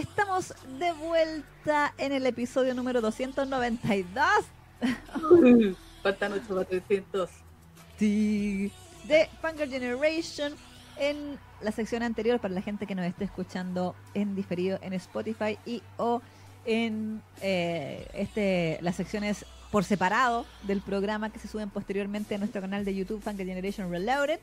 Estamos de vuelta en el episodio número 292. Faltan 8 300. Sí. De Funker Generation en la sección anterior para la gente que nos esté escuchando en diferido en Spotify y o en eh, este las secciones por separado del programa que se suben posteriormente a nuestro canal de YouTube Funker Generation Reloaded.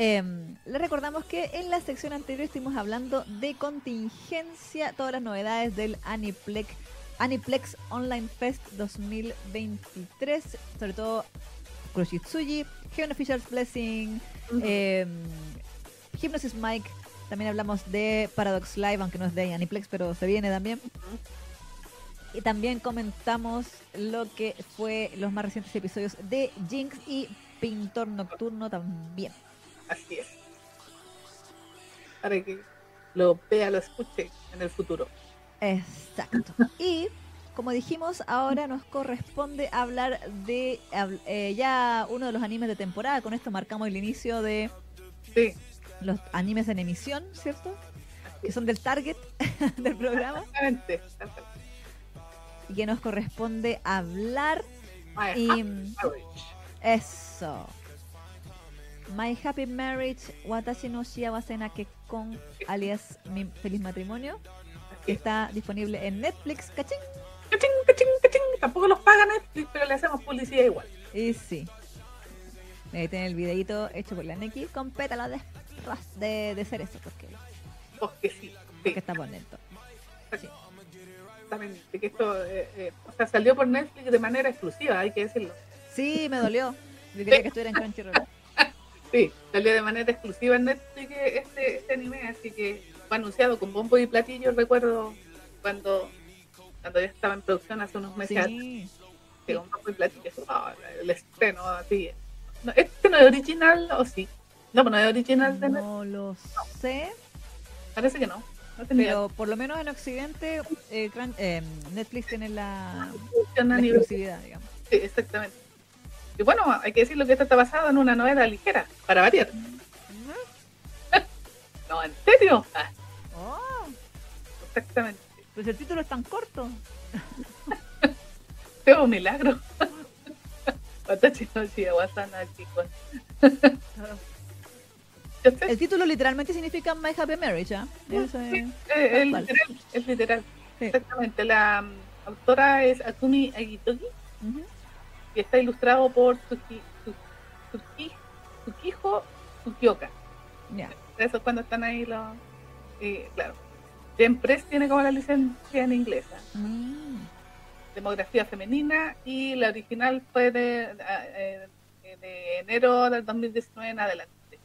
Eh, les recordamos que en la sección anterior estuvimos hablando de contingencia, todas las novedades del Aniplex, Aniplex Online Fest 2023, sobre todo Kuroshitsuji, Heaven Official's Blessing, eh, Hypnosis Mike, también hablamos de Paradox Live, aunque no es de Aniplex, pero se viene también. Y también comentamos lo que fue los más recientes episodios de Jinx y Pintor Nocturno también. Así es. Para que lo vea, lo escuche en el futuro. Exacto. Y como dijimos, ahora nos corresponde hablar de eh, ya uno de los animes de temporada. Con esto marcamos el inicio de sí. los animes en emisión, ¿cierto? Que son del target del programa. Exactamente. Y que nos corresponde hablar. y, eso. My Happy Marriage, Watashi no Shiawase con alias Mi Feliz Matrimonio, que está disponible en Netflix, ¿cachín? ¡Cachín, cachín, cachín! Tampoco los paga Netflix, pero le hacemos publicidad igual. Y sí. Ahí tiene el videito hecho por la Neki con pétalos de, de, de cerezo, porque, porque sí. Porque está bonito. Sí. Exactamente, que esto eh, eh, o sea, salió por Netflix de manera exclusiva, hay que decirlo. Sí, me dolió. Yo quería que estuviera en Crunchyroll. Sí, salió de manera exclusiva en Netflix este, este anime, así que fue anunciado con bombo y platillo, recuerdo cuando, cuando ya estaba en producción hace unos meses. Sí. Con bombo y platillo, oh, el estreno así. No, ¿Este no es original o sí? No, pero no es original de No lo sé. Parece que no. no pero por lo menos en Occidente eh, eh, Netflix tiene la, la exclusividad, digamos. Sí, exactamente. Y bueno, hay que decir lo que esto está basado en una novela ligera, para variar. no, ¿en serio? Ah. Oh. Exactamente. Pues el título es tan corto. un milagro. el título literalmente significa My Happy Marriage, ¿ah? es, literal, es literal. Exactamente. La autora es Akumi Agitoki y está ilustrado por Tsuki, Tsuki, Tsukijo Tsukioka. Yeah. Eso es cuando están ahí los... Eh, claro. Press tiene como la licencia en inglesa. Mm. Demografía femenina y la original fue de, eh, de enero del 2019 en adelante.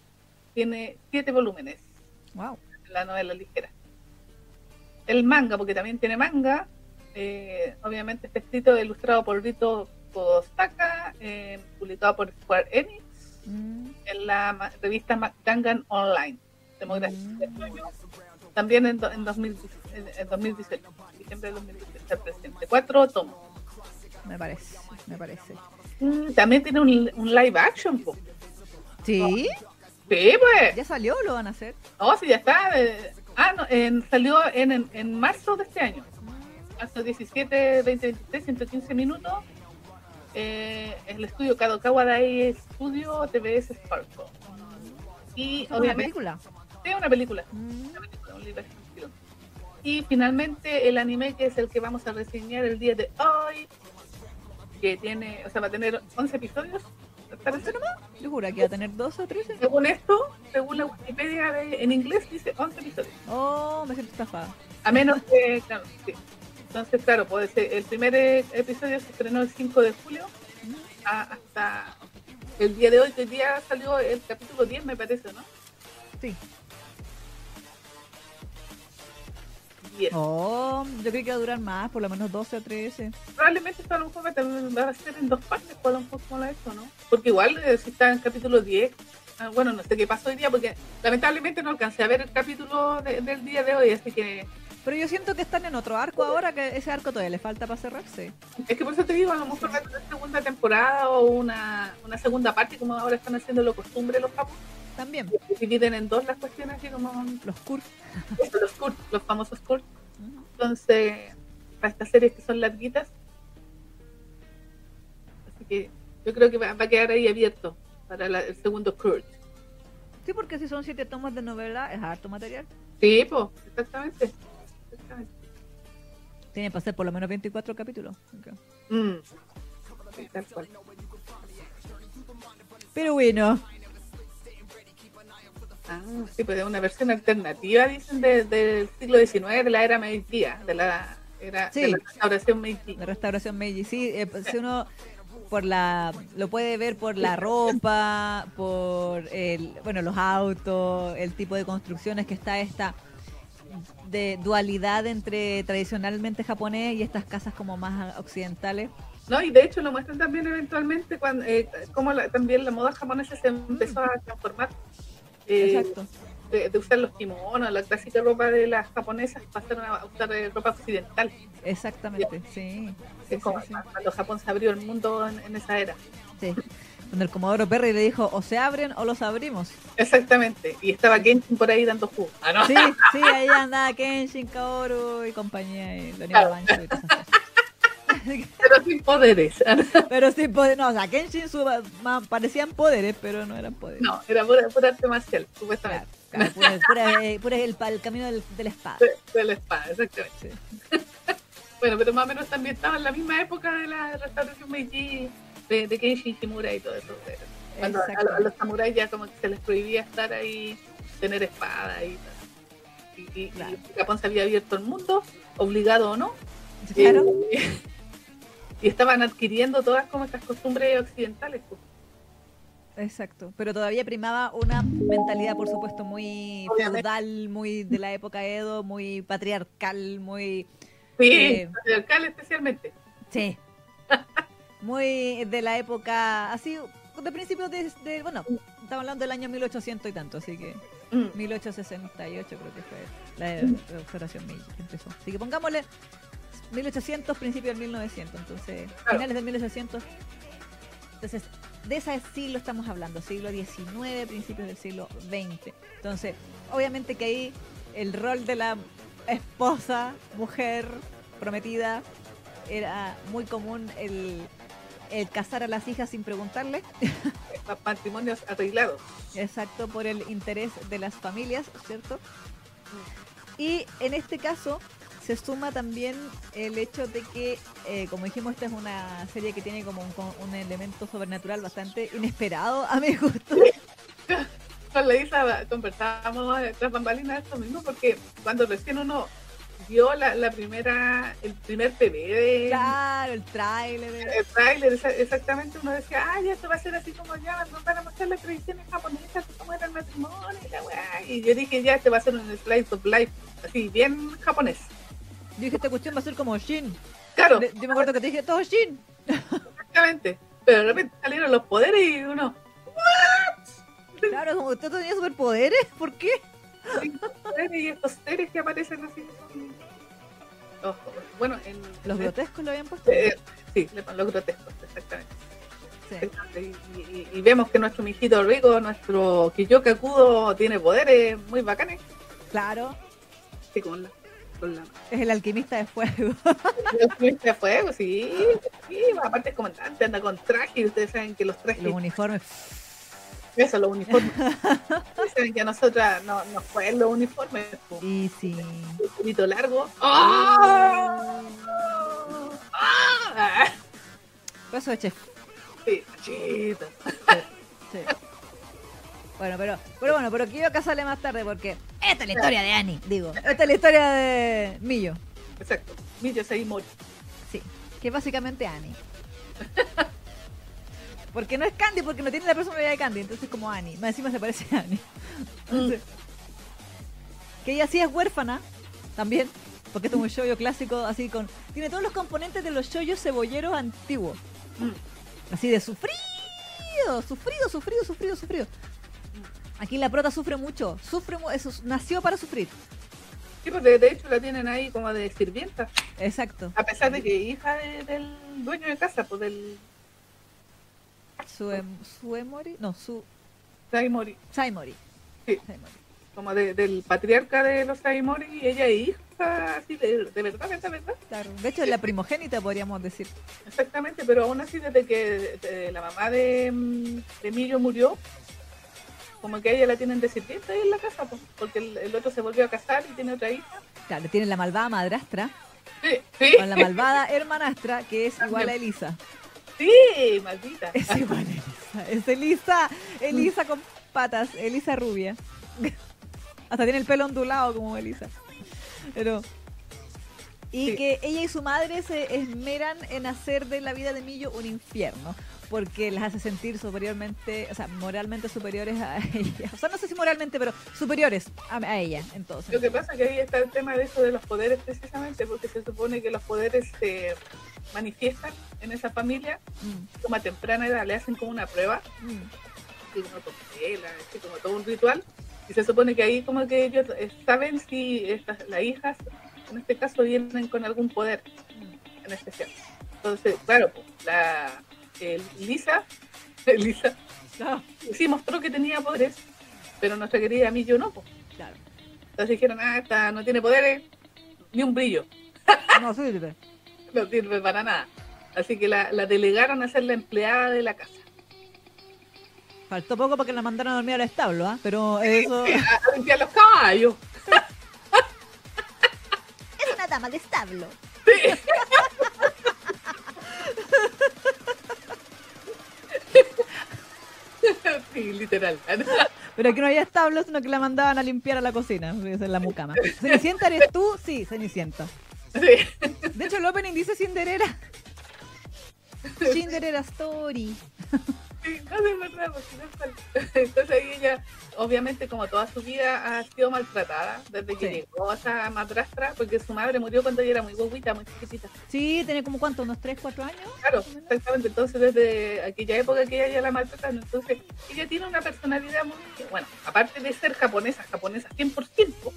Tiene siete volúmenes. Wow. La novela ligera. El manga, porque también tiene manga, eh, obviamente está escrito e ilustrado por Rito Kodosaka, eh, publicado por Square Enix mm. en la revista Gangan Online. Mm. También en, en, 2018, en, 2018, diciembre de 2018, presente. Cuatro tomos. Me parece, me parece. Mm, también tiene un, un live action. ¿Sí? Sí, pues. ¿Ya salió o lo van a hacer? Oh, sí, ya está. Eh, ah, no, en, salió en, en, marzo de este año. Marzo 17, 20, 23, 115 minutos eh, el estudio Kadokawa Dai Studio TBS Sparkle. Y obviamente, una película? Sí, una película. Mm. Una película un libro y finalmente el anime que es el que vamos a reseñar el día de hoy, que tiene, o sea, va a tener 11 episodios. ¿Parece nomás? Yo juro que va a tener 12 o 13. Según esto, según la Wikipedia de, en inglés, dice 11 episodios. Oh, me siento estafada. A menos que, claro, sí. Entonces, claro, puede ser, el primer episodio se estrenó el 5 de julio hasta el día de hoy, que el día salió el capítulo 10, me parece, ¿no? Sí. Oh, yo creo que va a durar más, por lo menos 12 o 13. Probablemente esto a lo mejor va a ser en dos partes, por un poco como la esto, ¿no? Porque igual, eh, si está en capítulo 10, ah, bueno, no sé qué pasó hoy día, porque lamentablemente no alcancé a ver el capítulo del día de hoy, así que Pero yo siento que están en otro arco ahora, que ese arco todavía le falta para cerrarse. Es que por eso te digo, a lo mejor una segunda temporada o una, una segunda parte, como ahora están haciendo lo costumbre los capos. También. Dividen en dos las cuestiones, así como los CURT. los CURT, los famosos CURT. Entonces, para estas series que son larguitas. Así que yo creo que va, a quedar ahí abierto para el segundo CURT. Sí, porque si son siete tomas de novela, es harto material. Sí, pues, exactamente. Tiene para ser por lo menos 24 capítulos. Mm. Pero bueno. Ah, sí, pues es una versión alternativa, dicen, del siglo XIX, de la era Meiji, de la, era, de la restauración Meiji. La restauración Meiji, sí. Eh, pues, si uno por la lo puede ver por la ropa, por el, bueno, los autos, el tipo de construcciones que está esta de dualidad entre tradicionalmente japonés y estas casas como más occidentales. No, y de hecho lo muestran también eventualmente cuando eh, como también la moda japonesa se empezó a transformar. Eh, Exacto. De, usar los kimonos, la clásica ropa de las japonesas, pasaron a usar eh, ropa occidental. Exactamente, sí. cuando Japón se abrió el mundo en, esa era. Sí. Cuando el Comodoro Perry le dijo, o se abren o los abrimos. Exactamente. Y estaba Kenshin por ahí dando jugo. Ah, sí, sí, ahí andaba Kenshin, Kaoru y compañía. Y claro. pero sin poderes. pero sin poderes. No, o sea, Kenshin parecían poderes, pero no eran poderes. No, era pura, arte marcial, supuestamente. Claro, pura, eh, el, el, camino del, de la espada. De, la espada, exactamente. bueno, pero más o menos también estaba en la misma época de la restauración Meiji de, de Kenshi Ishimura y todo eso. Cuando a, los samuráis ya como que se les prohibía estar ahí, tener espada y Y, y, Japón se había abierto el mundo, obligado o no. Claro. Y, estaban adquiriendo todas como estas costumbres occidentales. Pues. Exacto, pero todavía primaba una mentalidad, por supuesto, muy feudal, muy de la época Edo, muy patriarcal, muy... Sí, eh, patriarcal especialmente. Sí, muy de la época, así, de principios de, bueno, estamos hablando del año 1800 y tanto, así que 1868 mm. creo que fue la restauración que empezó. Así que pongámosle 1800, principio del 1900, entonces, finales del 1800. Entonces, de ese siglo estamos hablando, siglo XIX, principios del siglo XX. Entonces, obviamente que ahí el rol de la esposa, mujer, prometida, era muy común el el casar a las hijas sin preguntarle. Matrimonios arreglados. Exacto, por el interés de las familias, ¿cierto? Y en este caso se suma también el hecho de que, eh, como dijimos, esta es una serie que tiene como un, elemento sobrenatural bastante inesperado a mi gusto. Con la Isa conversábamos tras bambalinas esto mismo, porque cuando recién uno vio la, la primera, el primer de... Claro, el tráiler. El tráiler, exactamente, uno decía, ya esto va a ser así como ya, nos van a mostrar las tradiciones japonesas, cómo era el matrimonio, y la weá. Y yo dije, ya, este va a ser un slice of life, así, bien japonés. Yo dije, esta cuestión va a ser como Shin. Claro. yo me acuerdo que te dije, todo Shin. Exactamente. Pero de repente salieron los poderes y uno, ¿what? Claro, como usted tenía superpoderes, ¿por qué? y estos seres que aparecen así bueno, en, ¿Los grotescos lo habían puesto? Eh, sí, los grotescos, exactamente. Y, vemos que nuestro mijito rico, nuestro Kiyoka Kudo, tiene poderes muy bacanes. Claro. Sí, con la, Es el alquimista de fuego. el alquimista de fuego, sí. sí aparte es comandante, anda con traje y ustedes saben que los trajes. Los uniformes eso, los uniformes. Dicen que a nosotras no, no fue los uniformes. Y sí. Un poquito largo. ¡Oh! ¡Ah! Paso de chef. Sí, chito. Sí, Bueno, pero, pero bueno, pero que acá sale más tarde porque esta es la historia de Annie, digo. Esta es la historia de Millo. Exacto. Millo Seimori. Sí, que es básicamente Annie. Porque no es Candy, porque no tiene la personalidad de Candy, entonces como Annie. Más encima se parece a Annie. Entonces, que ella sí es huérfana, también, porque es un shoyo clásico así con... Tiene todos los componentes de los shoyos cebolleros antiguos. Así de sufrido, sufrido, sufrido, sufrido, sufrido. Aquí la prota sufre mucho, sufre eso, nació para sufrir. Sí, pues de, de hecho la tienen ahí como de sirvienta, Exacto. a pesar de que hija de- del dueño de casa, pues del Sue, Suemori, no, su Saimori, Saimori. Sí. Saimori. como de- del patriarca de los Saimori, y ella es hija, así de, de verdad, verdad, verdad. Claro. De hecho, es la primogénita podríamos decir. Exactamente, pero aún así desde que de- la mamá de, de Millo murió, como que a ella la tienen de sirvienta ahí en la casa, pues, porque el, el otro se volvió a casar y tiene otra hija. Claro, tiene la malvada madrastra Sí, sí, con la malvada hermanastra que es igual a Elisa. Sí, maldita. Es igual Elisa. Es Elisa, Elisa con patas, Elisa rubia. Hasta tiene el pelo ondulado como Elisa. Pero. Y Sí. que ella y su madre se esmeran en hacer de la vida de Millo un infierno. Porque las hace sentir superiormente, o sea, moralmente superiores a ella. O sea, no sé si moralmente, pero superiores a, a ella. Entonces. Lo que pasa es que ahí está el tema de eso de los poderes precisamente, porque se supone que los poderes se manifiestan en esa familia Mm, como a temprana edad, le hacen como una prueba, mm, como como todo un ritual, y se supone que ahí como que ellos saben si estas, las hijas, en este caso, vienen con algún poder en especial. Entonces, claro, pues, la eh, Lisa, Lisa, sí mostró que tenía poderes, pero nuestra querida Millo no, pues. claro. Entonces dijeron, ah, esta no tiene poderes, ni un brillo, No sirve. no sirve para nada. Así que la, la delegaron a ser la empleada de la casa. Faltó poco para que la mandaran a dormir al establo, ¿ah? Pero eso. A, a limpiar los caballos. Dama de establo. sí, literal. Pero que no había establo, sino que la mandaban a limpiar a la cocina. Es la mucama. ¿Cenicienta eres tú? Sí, Cenicienta. Sí. De hecho, el opening dice Cinderera. Cinderera Story. Sí, no es verdad, porque no es. Entonces ella, obviamente, como toda su vida, ha sido maltratada desde que llegó a esa madrastra, porque su madre murió cuando ella era muy guaguita, muy chiquitita. Sí, tiene como cuánto, unos 3, 4 años. Claro, exactamente. Entonces, desde aquella época que ella ya la maltratan, entonces ella tiene una personalidad muy, bueno, aparte de ser japonesa, japonesa 100%,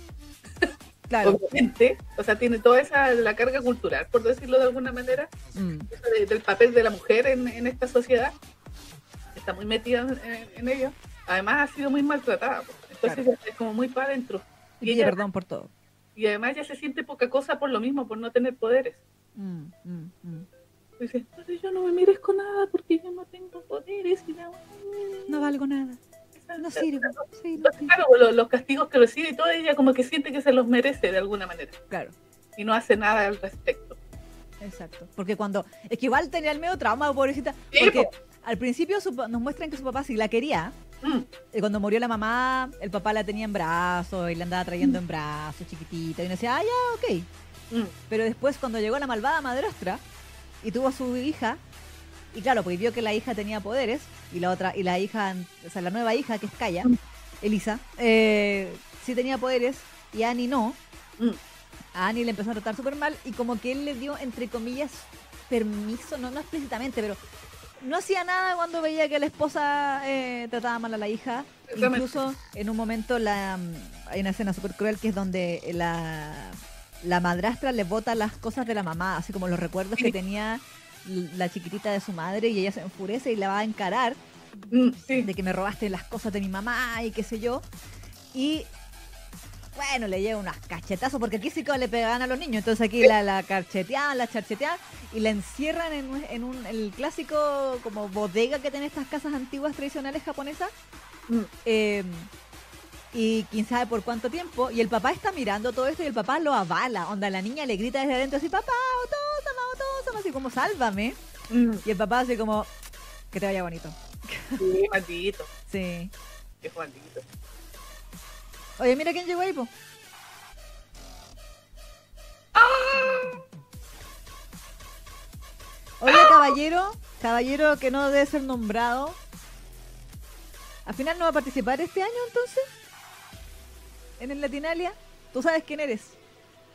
Claro. obviamente, o sea, tiene toda esa, la carga cultural, por decirlo de alguna manera, Mm, de- del papel de la mujer en, en esta sociedad, está muy metida en, en ello. Además, ha sido muy maltratada, pues. entonces Claro. es como muy para adentro. Y Y ella, perdón por todo. y además ya se siente poca cosa por lo mismo, por no tener poderes. Mm, mm, mm. Dice, entonces yo no me merezco nada porque yo no tengo poderes y la- No valgo nada. No. Sí, no sirvo. claro, los, los castigos que recibe y todo, ella como que siente que se los merece de alguna manera Claro. y no hace nada al respecto. Exacto. Porque cuando. Es que igual tenía el medio trauma, pobrecita. Sí, Porque po. Al principio su nos muestran que su papá sí la quería. Mm, Y cuando murió la mamá, el papá la tenía en brazos y la andaba trayendo en brazos, chiquitita. Y uno decía, ah, ya, ok. mm, Pero después, cuando llegó la malvada madrastra y tuvo a su hija, y claro, porque vio que la hija tenía poderes, y la otra, y la hija, o sea, la nueva hija, que es Kaya, Elisa, eh, sí tenía poderes, y Annie no. mm. A Annie le empezó a tratar súper mal, y como que él le dio, entre comillas, permiso, no, no explícitamente, pero no hacía nada cuando veía que la esposa eh, trataba mal a la hija. Incluso en un momento la, hay una escena súper cruel que es donde la, la madrastra le bota las cosas de la mamá, así como los recuerdos que tenía la chiquitita de su madre y ella se enfurece y la va a encarar Mm, sí. de que me robaste las cosas de mi mamá y qué sé yo. Y bueno, le lleva unas cachetazos, porque aquí sí que le pegaban a los niños. Entonces aquí la, la cacheteaban, la charcheteaban y la encierran en, en un, el clásico como bodega que tienen estas casas antiguas tradicionales japonesas. Mm, Eh, y quién sabe por cuánto tiempo. Y el papá está mirando todo esto y el papá lo avala. Onda, la niña le grita desde adentro así, papá, otósama, otósama, así como sálvame. mm. Y el papá así como, que te vaya bonito. Sí, maldito. Sí. Qué maldito. Oye, mira quién llegó ahí, po. Oye, caballero, caballero que no debe ser nombrado. ¿Al final no va a participar este año entonces? ¿En el Latinalia? ¿Tú sabes quién eres?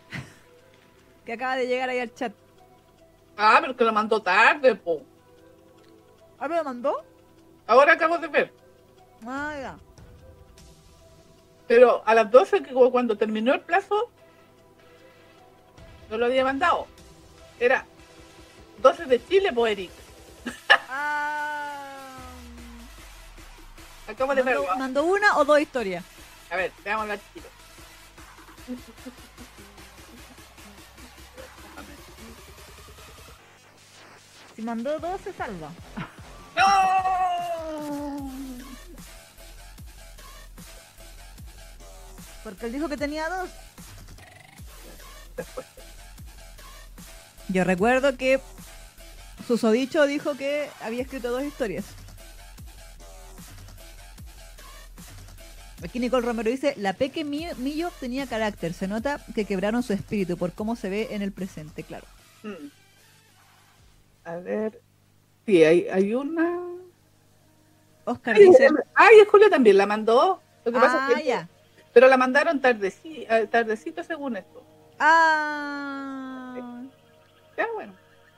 que acaba de llegar ahí al chat. Ah, pero que lo mandó tarde, po. ¿Ah, me lo mandó? Ahora acabo de ver. Ah, ya. Pero a las 12, que cu- cuando terminó el plazo, no lo había mandado. Era 12 de Chile, por Eric. Ah, Acabo de ¿mandó, verlo. mandó una o dos historias? A ver, veámoslo al tiro. Si mandó dos, se salva. ¡No! Porque él dijo que tenía dos. Después. Yo recuerdo que Susodicho dijo que había escrito dos historias. Aquí Nicole Romero dice, la Peque Mi- Millo tenía carácter, se nota que quebraron su espíritu por cómo se ve en el presente, claro. Mm. A ver. Sí, hay, hay una. Oscar Ay, dice, ay, Julio también la mandó. Lo que pasa ah, es que. ya. Pero la mandaron tardeci- eh, tardecito según esto. Ah, Ya, bueno.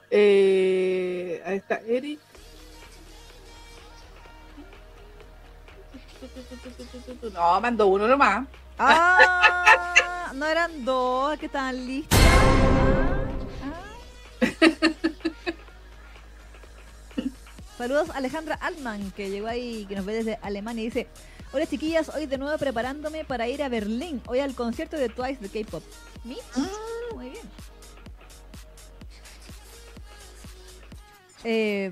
Eh, ahí está Eric. No, mandó uno nomás. ah, no eran dos que estaban listas. Ah. Saludos a Alejandra Altman, que llegó ahí, que nos ve desde Alemania y dice, hola chiquillas, hoy de nuevo preparándome para ir a Berlín, hoy al concierto de Twice de K-Pop. ¿Mi? Muy bien. Eh,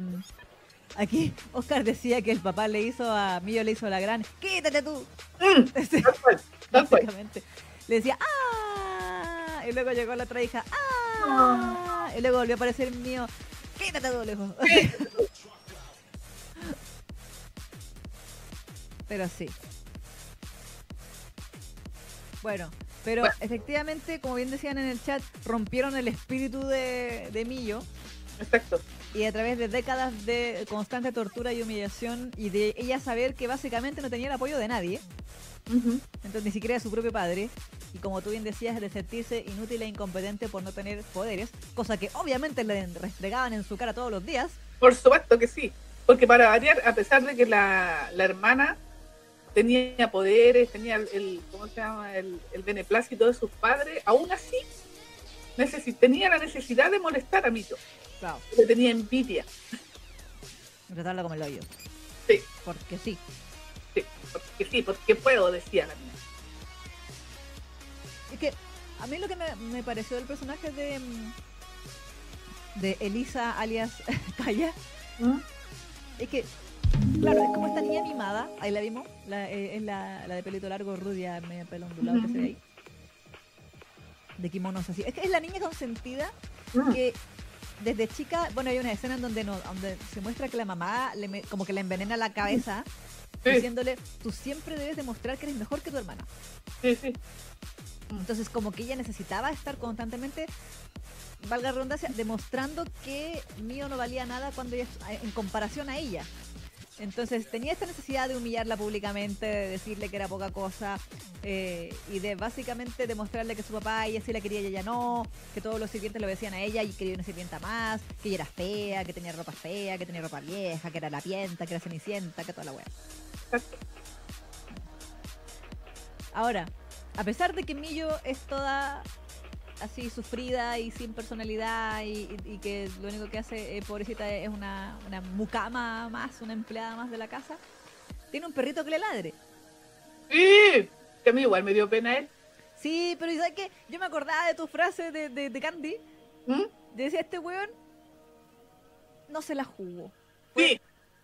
aquí Oscar decía que el papá le hizo a Millo le hizo la gran, quítate tú. Mm, Sí, básicamente. Le decía, ¡ah! Y luego llegó la otra hija, ¡ah! Y luego volvió a aparecer mío, quítate tú, lejos. Pero sí. Bueno, pero Bueno. efectivamente, como bien decían en el chat, rompieron el espíritu de, de Millo Exacto. y a través de décadas de constante tortura y humillación y de ella saber que básicamente no tenía el apoyo de nadie, entonces ni siquiera de su propio padre, y como tú bien decías, de sentirse inútil e incompetente por no tener poderes, cosa que obviamente le restregaban en su cara todos los días. Por supuesto que sí. Porque para variar, a pesar de que la, la hermana tenía poderes, tenía el, el- ¿cómo se llama? El, el beneplácito de sus padres, aún así necesi- tenía la necesidad de molestar a Mito. Claro. Le tenía envidia. Tratarlo como el hoyo. Sí. Porque sí. Sí, porque sí, porque puedo, decía la niña. Es que a mí lo que me, me pareció del personaje de, mm, de Elisa alias Kaya es que, claro, es como esta niña mimada, ahí la vimos, la, eh, es la, la de pelito largo, rubia, medio pelo ondulado que se ve ahí. De kimonos así. Es que es la niña consentida Mm. que desde chica, bueno, hay una escena en donde, no, donde se muestra que la mamá le me- como que le envenena la cabeza Sí, diciéndole, tú siempre debes demostrar que eres mejor que tu hermana. sí, sí. Entonces, como que ella necesitaba estar constantemente, valga la redundancia, demostrando que mío no valía nada cuando ella, en comparación a ella. Entonces, tenía esta necesidad de humillarla públicamente, de decirle que era poca cosa eh, y de básicamente demostrarle que su papá, ella sí la quería y ella no, que todos los sirvientes lo decían a ella y quería una sirvienta más, que ella era fea, que tenía ropa fea, que tenía ropa vieja, que era la pienta, que era cenicienta, que toda la wea. Ahora, a pesar de que Millo es toda así sufrida y sin personalidad y, y- y que lo único que hace, eh, pobrecita, es una, una mucama más, una empleada más de la casa, tiene un perrito que le ladre. Sí, que a mí igual me dio pena él. Sí, pero ¿sabes qué? Yo me acordaba de tu frase de, de, de Candy. ¿Mm? Decía, este weón no se la jugó. Sí,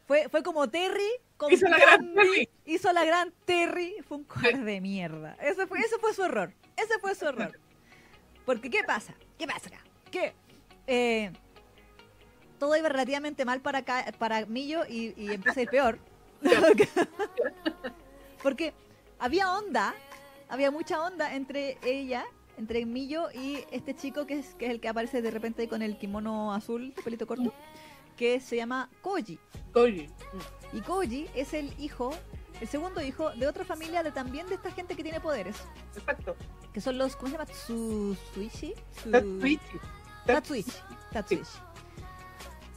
Fue, fue como Terry con Hizo la gran Terry. Hizo la gran Terry. Fue un cobarde de mierda. Ese fue, ese fue su error. Ese fue su error. Porque, ¿qué pasa? ¿Qué pasa acá? Que eh, todo iba relativamente mal para, acá, para Millo y, y empieza a ir peor. Porque había onda, había mucha onda entre ella, entre Millo y este chico que es, que es el que aparece de repente con el kimono azul, pelito corto, que se llama Koji. Koji. Y Koji es el hijo, el segundo hijo de otra familia de también de esta gente que tiene poderes, Exacto. que son los, ¿cómo se llama? Tsuichi. Su- Tatsuichi. Tatsuichi. Tatsuichi.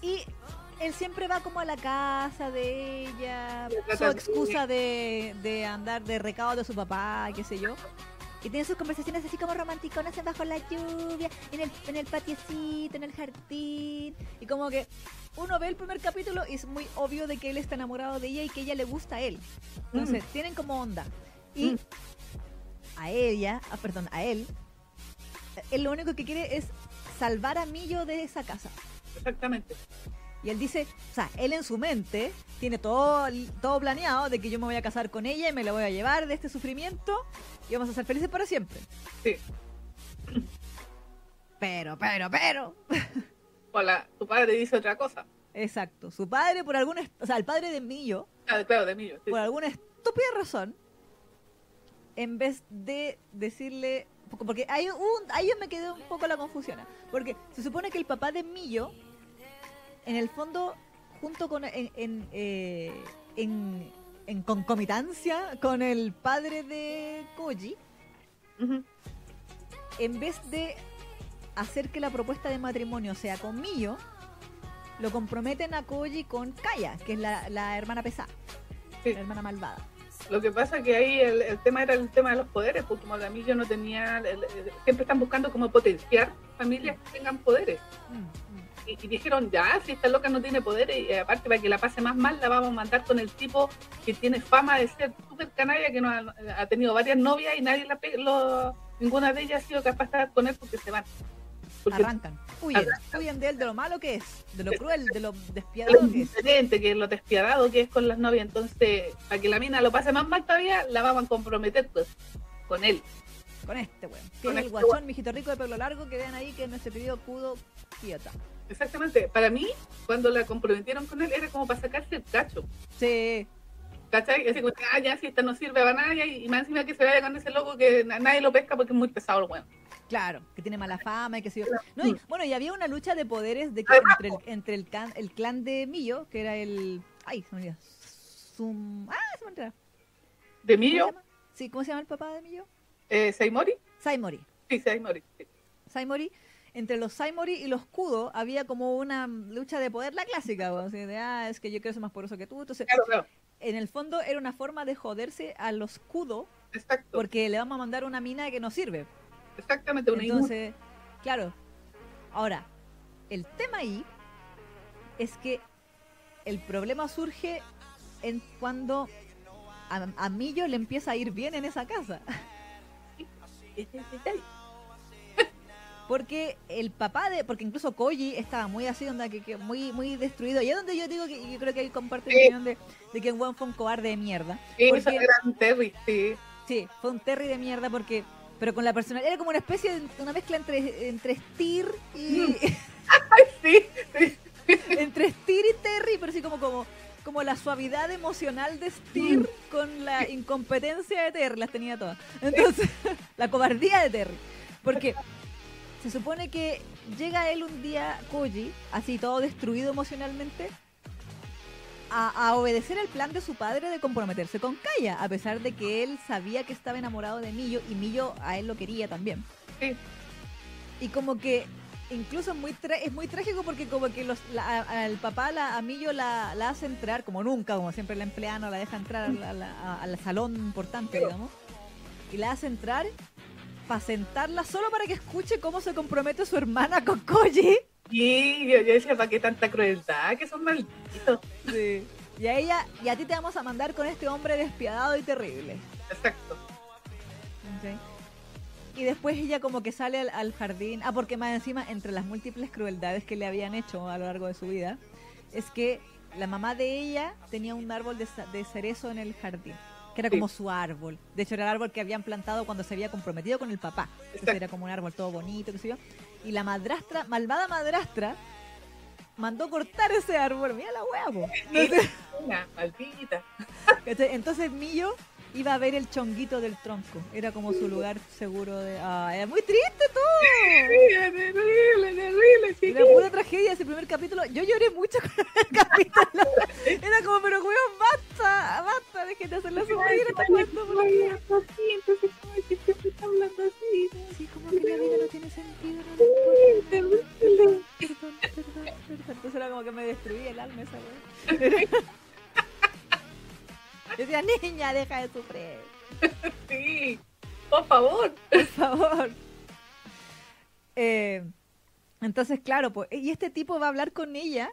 Y él siempre va como a la casa de ella, su excusa de, de andar de recado de su papá, qué sé yo. Y tienen sus conversaciones así como romanticonas bajo la lluvia, en el, en el patiecito, en el jardín. Y como que uno ve el primer capítulo y es muy obvio de que él está enamorado de ella y que ella le gusta a él. Entonces, Mm. tienen como onda. Y Mm. a ella, ah, perdón, a él, él lo único que quiere es salvar a Millo de esa casa. Exactamente. Y él dice, o sea, él en su mente tiene todo, todo planeado de que yo me voy a casar con ella y me la voy a llevar de este sufrimiento y vamos a ser felices para siempre. Sí. Pero, pero, pero. Hola, tu padre dice otra cosa. Exacto. Su padre, por alguna, o sea, el padre de Millo, Ah, claro, de mí. Sí. por alguna estúpida razón, en vez de decirle, porque ahí, un, ahí yo me quedé un poco la confusión, ¿eh? porque se supone que el papá de Millo, en el fondo, junto con, en, en, eh, en, en concomitancia con el padre de Koji, en vez de hacer que la propuesta de matrimonio sea con Millo, lo comprometen a Koji con Kaya, que es la, la hermana pesada, Sí. la hermana malvada. Lo que pasa que ahí el, el tema era el tema de los poderes, porque como no tenía, el- el- siempre están buscando como potenciar familias que tengan poderes. Mm. Y, y dijeron, ya, si esta loca no tiene poderes, y aparte para que la pase más mal, la vamos a mandar con el tipo que tiene fama de ser súper canalla, que no ha, ha tenido varias novias y nadie la lo- ninguna de ellas ha sido capaz de estar con él porque se van. Porque Arrancan, huyen, Arrancan. huyen de él, de lo malo que es, de lo cruel, de lo lo despiadado que es. indiferente, que es lo despiadado que es con las novias. Entonces, para que la mina lo pase más mal todavía, la vamos a comprometer pues, con él. Con este weón. Que es el este guachón, mijito rico de pelo largo, que vean ahí que es nuestro querido Kudo Kiyota. Exactamente. Para mí, cuando la comprometieron con él, era como para sacarse el cacho. Sí, ¿Cachai? Así como, ah, ya, si esta no sirve para nada, y, más encima que se vaya con ese loco que na- nadie lo pesca porque es muy pesado el weón. claro, que tiene mala fama y que se no, y, Bueno, y había una lucha de poderes de que entre, el, entre el, can- el clan de Millo, que era el. Ay, se me olvidó. Sum. Ah, se me olvidó. De ¿Cómo se Millo? Sí, ¿cómo se llama el papá de Millo? eh, Saimori. Saimori. Sí, Saimori. sí. Saimori, entre los Saimori y los Kudo había como una lucha de poder, la clásica, de, ah, es que yo quiero ser más poderoso que tú. Entonces, Claro, claro. en el fondo era una forma de joderse a los Kudo Exacto. porque le vamos a mandar una mina que no sirve. Exactamente. Una. Entonces, claro. Ahora, el tema ahí es que el problema surge en cuando a, a Millo le empieza a ir bien en esa casa. Porque el papá de. Porque incluso Koji estaba muy así, onda, que, que muy, muy destruido. Y es donde yo digo que yo creo que ahí comparte Sí. opinión de, de que weón fue un cobarde de mierda. Sí, porque- un Terry, sí. Sí, fue un Terry de mierda porque. Pero con la personalidad. Era como una especie de. Una mezcla entre, entre Steer y. Ay, sí, sí. entre Steer y Terry, pero sí como, como, como la suavidad emocional de Steer con la incompetencia de Terry. Las tenía todas. Entonces, la cobardía de Terry. Porque se supone que llega él un día, Koji, así todo destruido emocionalmente. A, a obedecer el plan de su padre de comprometerse con Kaya, a pesar de que él sabía que estaba enamorado de Millo y Millo a él lo quería también. Sí. Y como que incluso es muy, es muy trágico porque como que los, la- al papá, la, a Millo la, la hace entrar, como nunca, como siempre la empleada no la deja entrar al salón importante, digamos. Y la hace entrar para sentarla solo para que escuche cómo se compromete su hermana con Koji. Y yo, yo decía, ¿para qué tanta crueldad? Que son malditos. Sí. Y a ella, y a ti te vamos a mandar con este hombre despiadado y terrible. Exacto. Y después ella como que sale al, al jardín. Ah, porque más encima, entre las múltiples crueldades que le habían hecho a lo largo de su vida, es que la mamá de ella tenía un árbol de, de cerezo en el jardín. Que era Sí. como su árbol. De hecho, era el árbol que habían plantado cuando se había comprometido con el papá. Entonces era como un árbol todo bonito, qué sé yo. Y la madrastra, malvada madrastra, mandó cortar ese árbol. Mira la hueá, po. Entonces, Una maldita. Entonces Millo iba a ver el chonguito del tronco. Era como su lugar seguro de. Ah, era muy triste todo. Terrible, terrible. Era pura tragedia ese primer capítulo. Yo lloré mucho con el capítulo. Era como, pero weón, basta, basta, dejen de hacer la submarina, está jugando por la vida. así, entonces como que siempre está hablando así. Sí, como que la vida no tiene sentido, no. Terrible. Perdón, perdón, perdón. Entonces era como que me destruía el alma esa weón. Decía, niña, deja de sufrir. Sí. Por favor. Por favor. Eh, entonces, claro, pues, y este tipo va a hablar con ella,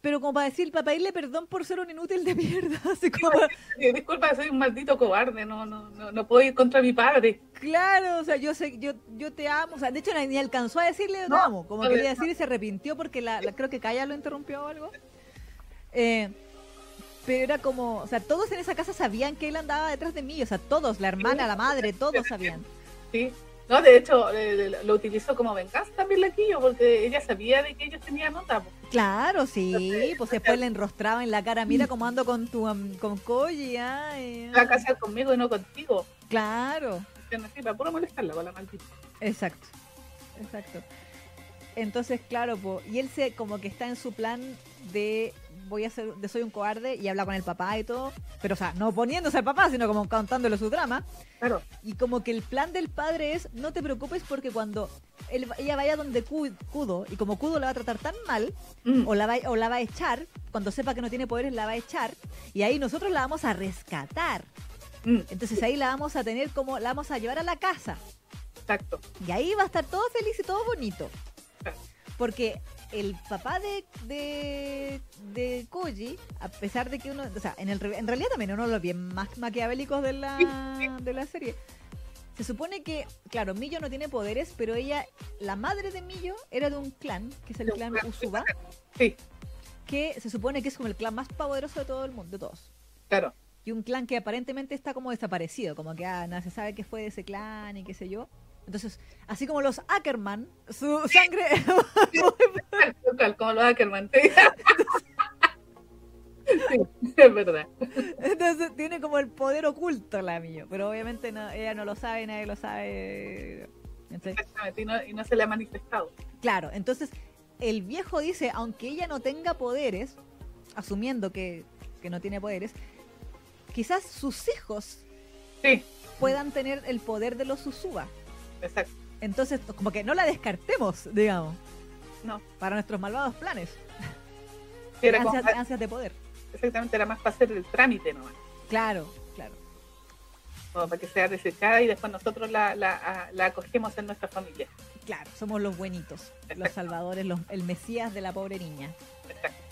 pero como para decir, para pedirle perdón por ser un inútil de mierda. Así como, Disculpa, soy un maldito cobarde, no, no, no, no puedo ir contra mi padre. claro, o sea, yo sé, yo, yo te amo. O sea, de hecho, ni alcanzó a decirle te No, amo. Como no, quería decir y se arrepintió porque la, la- creo que Kaya lo interrumpió o algo. Eh, pero era como, o sea, todos en esa casa sabían que él andaba detrás de mí. O sea, todos, la hermana, la madre, todos sabían. Sí. No, de hecho, eh, lo utilizó como venganza también la Quillo, porque ella sabía de que ellos tenían nota. Claro, sí, pues después le enrostraba en la cara, mira cómo ando con tu con Koji, ay, va a ay. casar conmigo y no contigo. Claro, para puro molestarla con la maldita. exacto, exacto. Entonces, claro, po, y él se como que está en su plan de voy a ser, de soy un cobarde y habla con el papá y todo, pero o sea, no poniéndose al papá, sino como contándole su drama. Claro. Y como que el plan del padre es, no te preocupes porque cuando él, ella vaya donde Ku- Kudo, y como Kudo la va a tratar tan mal, Mm. o la, va, o la va a echar, cuando sepa que no tiene poderes la va a echar, y ahí nosotros la vamos a rescatar. Mm, Entonces ahí la vamos a tener como, la vamos a llevar a la casa. Exacto. Y ahí va a estar todo feliz y todo bonito. Porque el papá de, de, de Koji, a pesar de que uno, o sea, en, el, en realidad también uno de los bien más maquiavélicos de la, de la serie. Se supone que, claro, Millo no tiene poderes, pero ella, la madre de Millo, era de un clan, que es el clan. Usuba, Sí, que se supone que es como el clan más poderoso de todo el mundo, de todos. claro. Y un clan que aparentemente está como desaparecido, como que ah, no se sabe qué fue de ese clan y qué sé yo. Entonces, así como los Ackerman, su sangre como los Ackerman. Sí. Es verdad. Entonces tiene como el poder oculto la mío, pero obviamente no, ella no lo sabe, nadie lo sabe. Entonces, Exactamente, y no, y no se le ha manifestado. claro, entonces el viejo dice, aunque ella no tenga poderes, asumiendo que, que no tiene poderes, quizás sus hijos Sí, puedan tener el poder de los Susuba. Exacto. Entonces, como que no la descartemos, digamos, No, para nuestros malvados planes. sí, era como- Ansias, de poder. exactamente, era más para hacer el trámite nomás. Claro, claro. Como para que sea desechada y después nosotros la, la, la acogemos en nuestra familia. Claro, somos los buenitos, los salvadores, los, el mesías de la pobre niña. Exacto.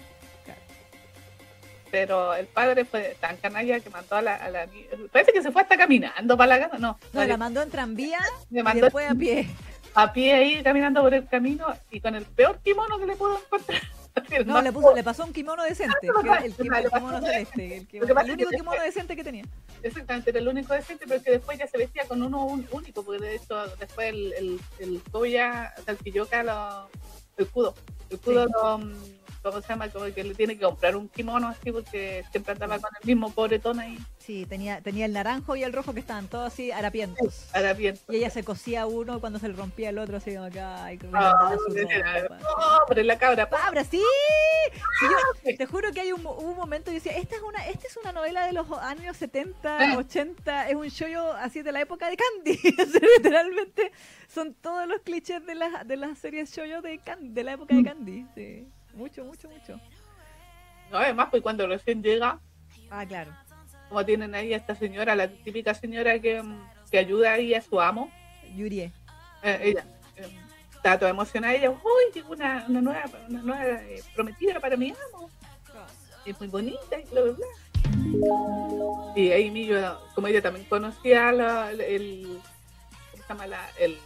Pero el padre fue tan canalla que mandó a la, a la Parece que se fue hasta caminando para la casa. No, No, la mandó en tranvía y mandó después a pie. a pie ahí caminando por el camino y con el peor kimono que le pudo encontrar. No, le, puso, le pasó un kimono decente, el, Le kimo- el pasó- kimono celeste, el, único kimono decente que tenía. Exactamente, era el único decente, pero que después ya se vestía con uno un- único, porque de hecho después el, el, el Kiyoka, lo, el Kudo, el Kudo, Sí. lo, mm, ¿cómo se llama? Como que le tiene que comprar un kimono así, porque siempre andaba con el mismo pobretón ahí, Sí, tenía, tenía el naranjo y el rojo que estaban todos así harapientos. ahora bien. Y ella se cosía uno cuando se le rompía el otro, así como acá, y como Ah. ¡Pobre la cabra! ¡Cabra, sí! Sí, yo te juro que hay un, un momento y decía, esta es una esta es una novela de los años 70, Eh. 80, es un show así de la época de Candy. Literalmente son todos los clichés de las de las series shoyo de Candy, de la época de Candy. Sí. Mucho, mucho, mucho. No, además, pues cuando recién llega, Ah, claro. como tienen ahí a esta señora, la típica señora que, mm, que ayuda ahí a su amo, Yurie. eh, ella eh, está toda emocionada, ella, uy, llegó una, una nueva, una nueva eh, prometida para mi amo. es muy bonita y bla, bla, bla. Y ahí Millo, como ella también conocía la, el, ¿cómo se llama? La, el,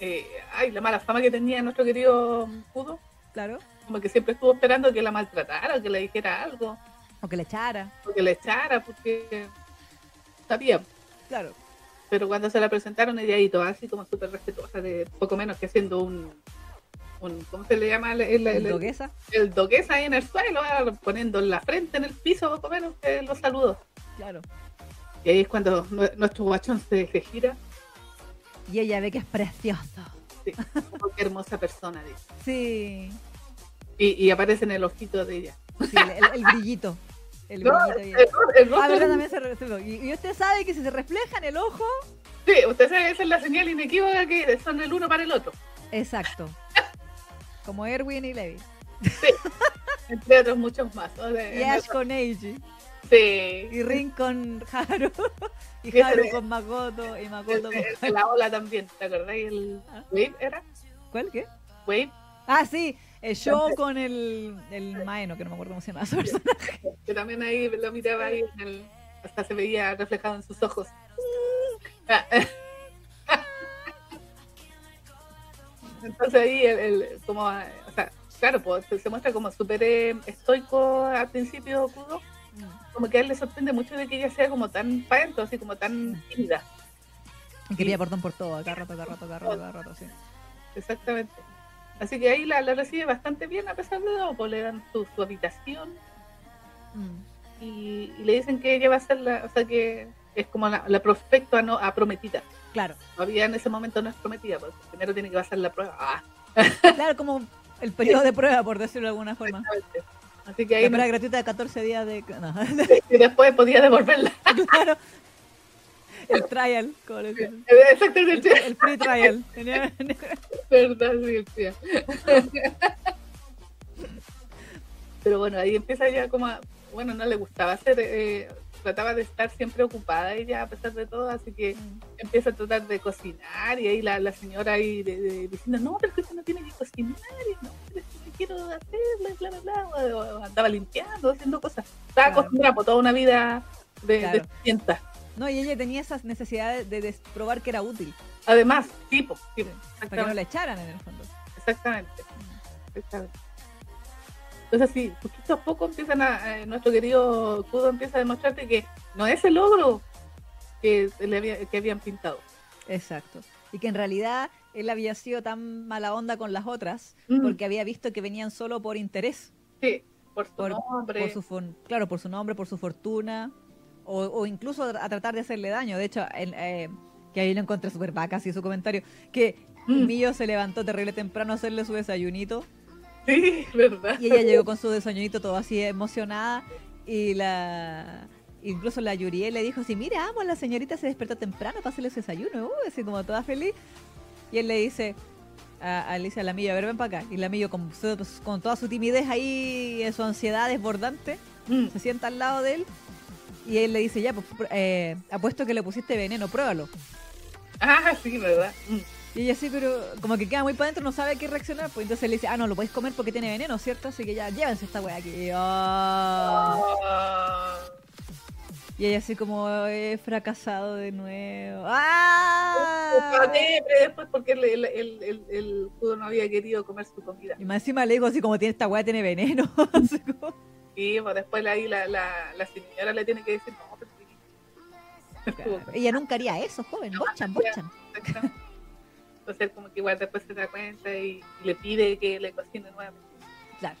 eh, ay, la mala fama que tenía nuestro querido Kudo, Claro. como que siempre estuvo esperando que la maltratara, que le dijera algo, O que le echara. o que le echara, porque sabía. Claro. Pero cuando se la presentaron, ella ahí toda así como súper respetuosa, de poco menos que haciendo un, un ¿cómo se le llama? El, el, El el- doguesa. el dogués ahí en el suelo, ah, poniendo la frente en el piso, poco menos que los saludos. Claro. Y ahí es cuando nue- nuestro guachón se, se gira. Y ella ve que es precioso. Sí, qué hermosa persona, dice. Sí. Y, y aparece en el ojito de ella. Sí, el, el- brillito. El No, brillito. el, y- el Ah, verdad, también se y, y usted sabe que si se refleja en el ojo. Sí, usted sabe, esa es la señal inequívoca que son el uno para el otro. Exacto. Como Erwin y Levi. Entre otros muchos más. Y Ash con Eiji. Sí. Y Rin con Haru. Y Haru con Makoto. Y Makoto con La ola también, ¿te acordáis? ¿El ¿Ah? Wave era? ¿Cuál qué? Wave. Ah, sí, el show con el, el Maeno, que no me acuerdo cómo se llama su personaje. Que también ahí lo miraba ahí, en el, hasta se veía reflejado en sus ojos. Entonces ahí, el, el, como, o sea, claro, pues se muestra como súper eh, estoico al principio, Kudo. Mm. Como que a él le sorprende mucho de que ella sea como tan adentro, así como tan tímida. Y quería perdón por todo, cada rato, cada rato, cada rato, cada rato, sí. Exactamente. Así que ahí la, recibe bastante bien a pesar de todo, pues le dan su, habitación mm. y, le dicen que ella va a ser la, o sea que es como la, la prospecto a, no, a prometida. Claro. Todavía en ese momento no es prometida, porque primero tiene que pasar la prueba. Ah. Claro, como el periodo de prueba, por decirlo de alguna forma. Así que ahí. La prueba gratuita de 14 días de. Y después podía devolverla. Claro. El trial, dicen. Exactamente. El, el free trial. Verdad, sí, Pero bueno, ahí empieza ya como a, bueno, no le gustaba hacer, eh, trataba de estar siempre ocupada ella a pesar de todo, así que mm. empieza a tratar de cocinar y ahí la, la señora ahí diciendo, no, pero es que usted no tiene que cocinar, y no, pero es que quiero hacerlo, bla, bla, bla, andaba limpiando, haciendo cosas. Estaba acostumbrada por toda una vida de, claro. de no, y ella tenía esas necesidades de, probar que era útil. Además, tipo, tipo para que no la echaran en el fondo. Exactamente. Exactamente. Entonces, sí, poquito a poco empiezan a, eh, nuestro querido Kudo empieza a demostrarte que no es el logro que, le había, que habían pintado. Exacto. Y que en realidad él había sido tan mala onda con las otras porque había visto que venían solo por interés. Sí, por su nombre. claro, por su nombre, por su fortuna o, incluso a, tratar de hacerle daño. De hecho, eh, que ahí lo encontré súper vaca, así su comentario, que mm. Millo se levantó terrible temprano a hacerle su desayunito. Sí, verdad. Y ella llegó con su desayunito todo así emocionada y la... Incluso la Yuriel le dijo así, mira, amo, la señorita se despertó temprano para hacerle su desayuno, uh, así como toda feliz. Y él le dice a, Alicia, a la Millo, a ver, ven para acá. Y la Millo, con, con toda su timidez ahí, su ansiedad desbordante, mm. se sienta al lado de él y él le dice, ya, pues, eh, apuesto que le pusiste veneno, pruébalo. Ah, sí, ¿verdad? Mm. Y ella sí, pero como que queda muy para adentro, no sabe qué reaccionar. Pues entonces le dice, ah, no, lo podéis comer porque tiene veneno, ¿cierto? Así que ya, llévense esta weá aquí. Y, ah. y ella así como, he fracasado de nuevo. ¡Ah! después porque el, el, el, el, no había querido comer su comida. Y más encima le digo así como, tiene esta weá, tiene veneno. Y pues después ahí la, la, la señora le tiene que decir, no, pero Ella nunca haría eso, joven, bochan, bochan. Entonces como que igual después se da cuenta y, le pide que le cocine nuevamente. Claro.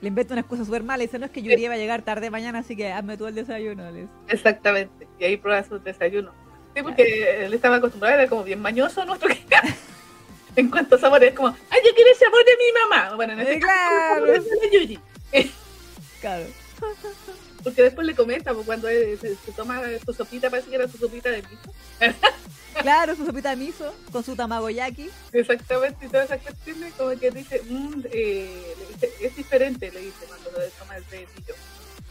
Le inventa una excusa súper mala y dice, no es que yo iría a llegar tarde mañana, así que hazme tú el desayuno. Exactamente. Y ahí prueba su desayuno. Sí, porque él estaba acostumbrado, era como bien mañoso nuestro en cuanto a sabores, como, ay, yo quiero el sabor de mi mamá. Bueno, en este eh, claro. caso, de Yuji. Claro. Porque después le comenta, pues, cuando se, toma su sopita, parece que era su sopita de miso. Claro, su sopita de miso con su tamagoyaki. Exactamente, y todas esas cuestiones, como que dice, mm, eh, le dice, es diferente, le dice, cuando lo toma el de millo.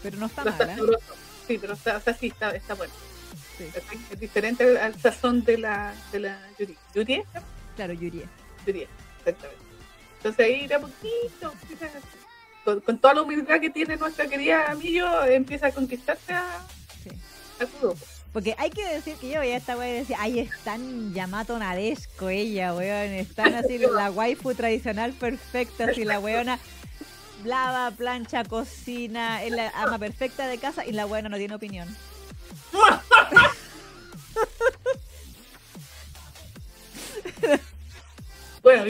Pero no está mal, ¿eh? Sí, pero está, o sea, sí, está, está bueno. Sí. Es, diferente al, sazón de la, de la Yuri. ¿Yuri? Claro, Yuri. Yuri, exactamente. Entonces ahí de poquito, con, toda la humildad que tiene nuestra querida amigo, empieza a conquistarse a, sí. Porque hay que decir que yo veía esta wea y decía, ay, es tan Yamato Nadesco ella, weón, están así la waifu tradicional perfecta, así la weona lava, plancha, cocina, es la ama perfecta de casa y la weona no tiene opinión.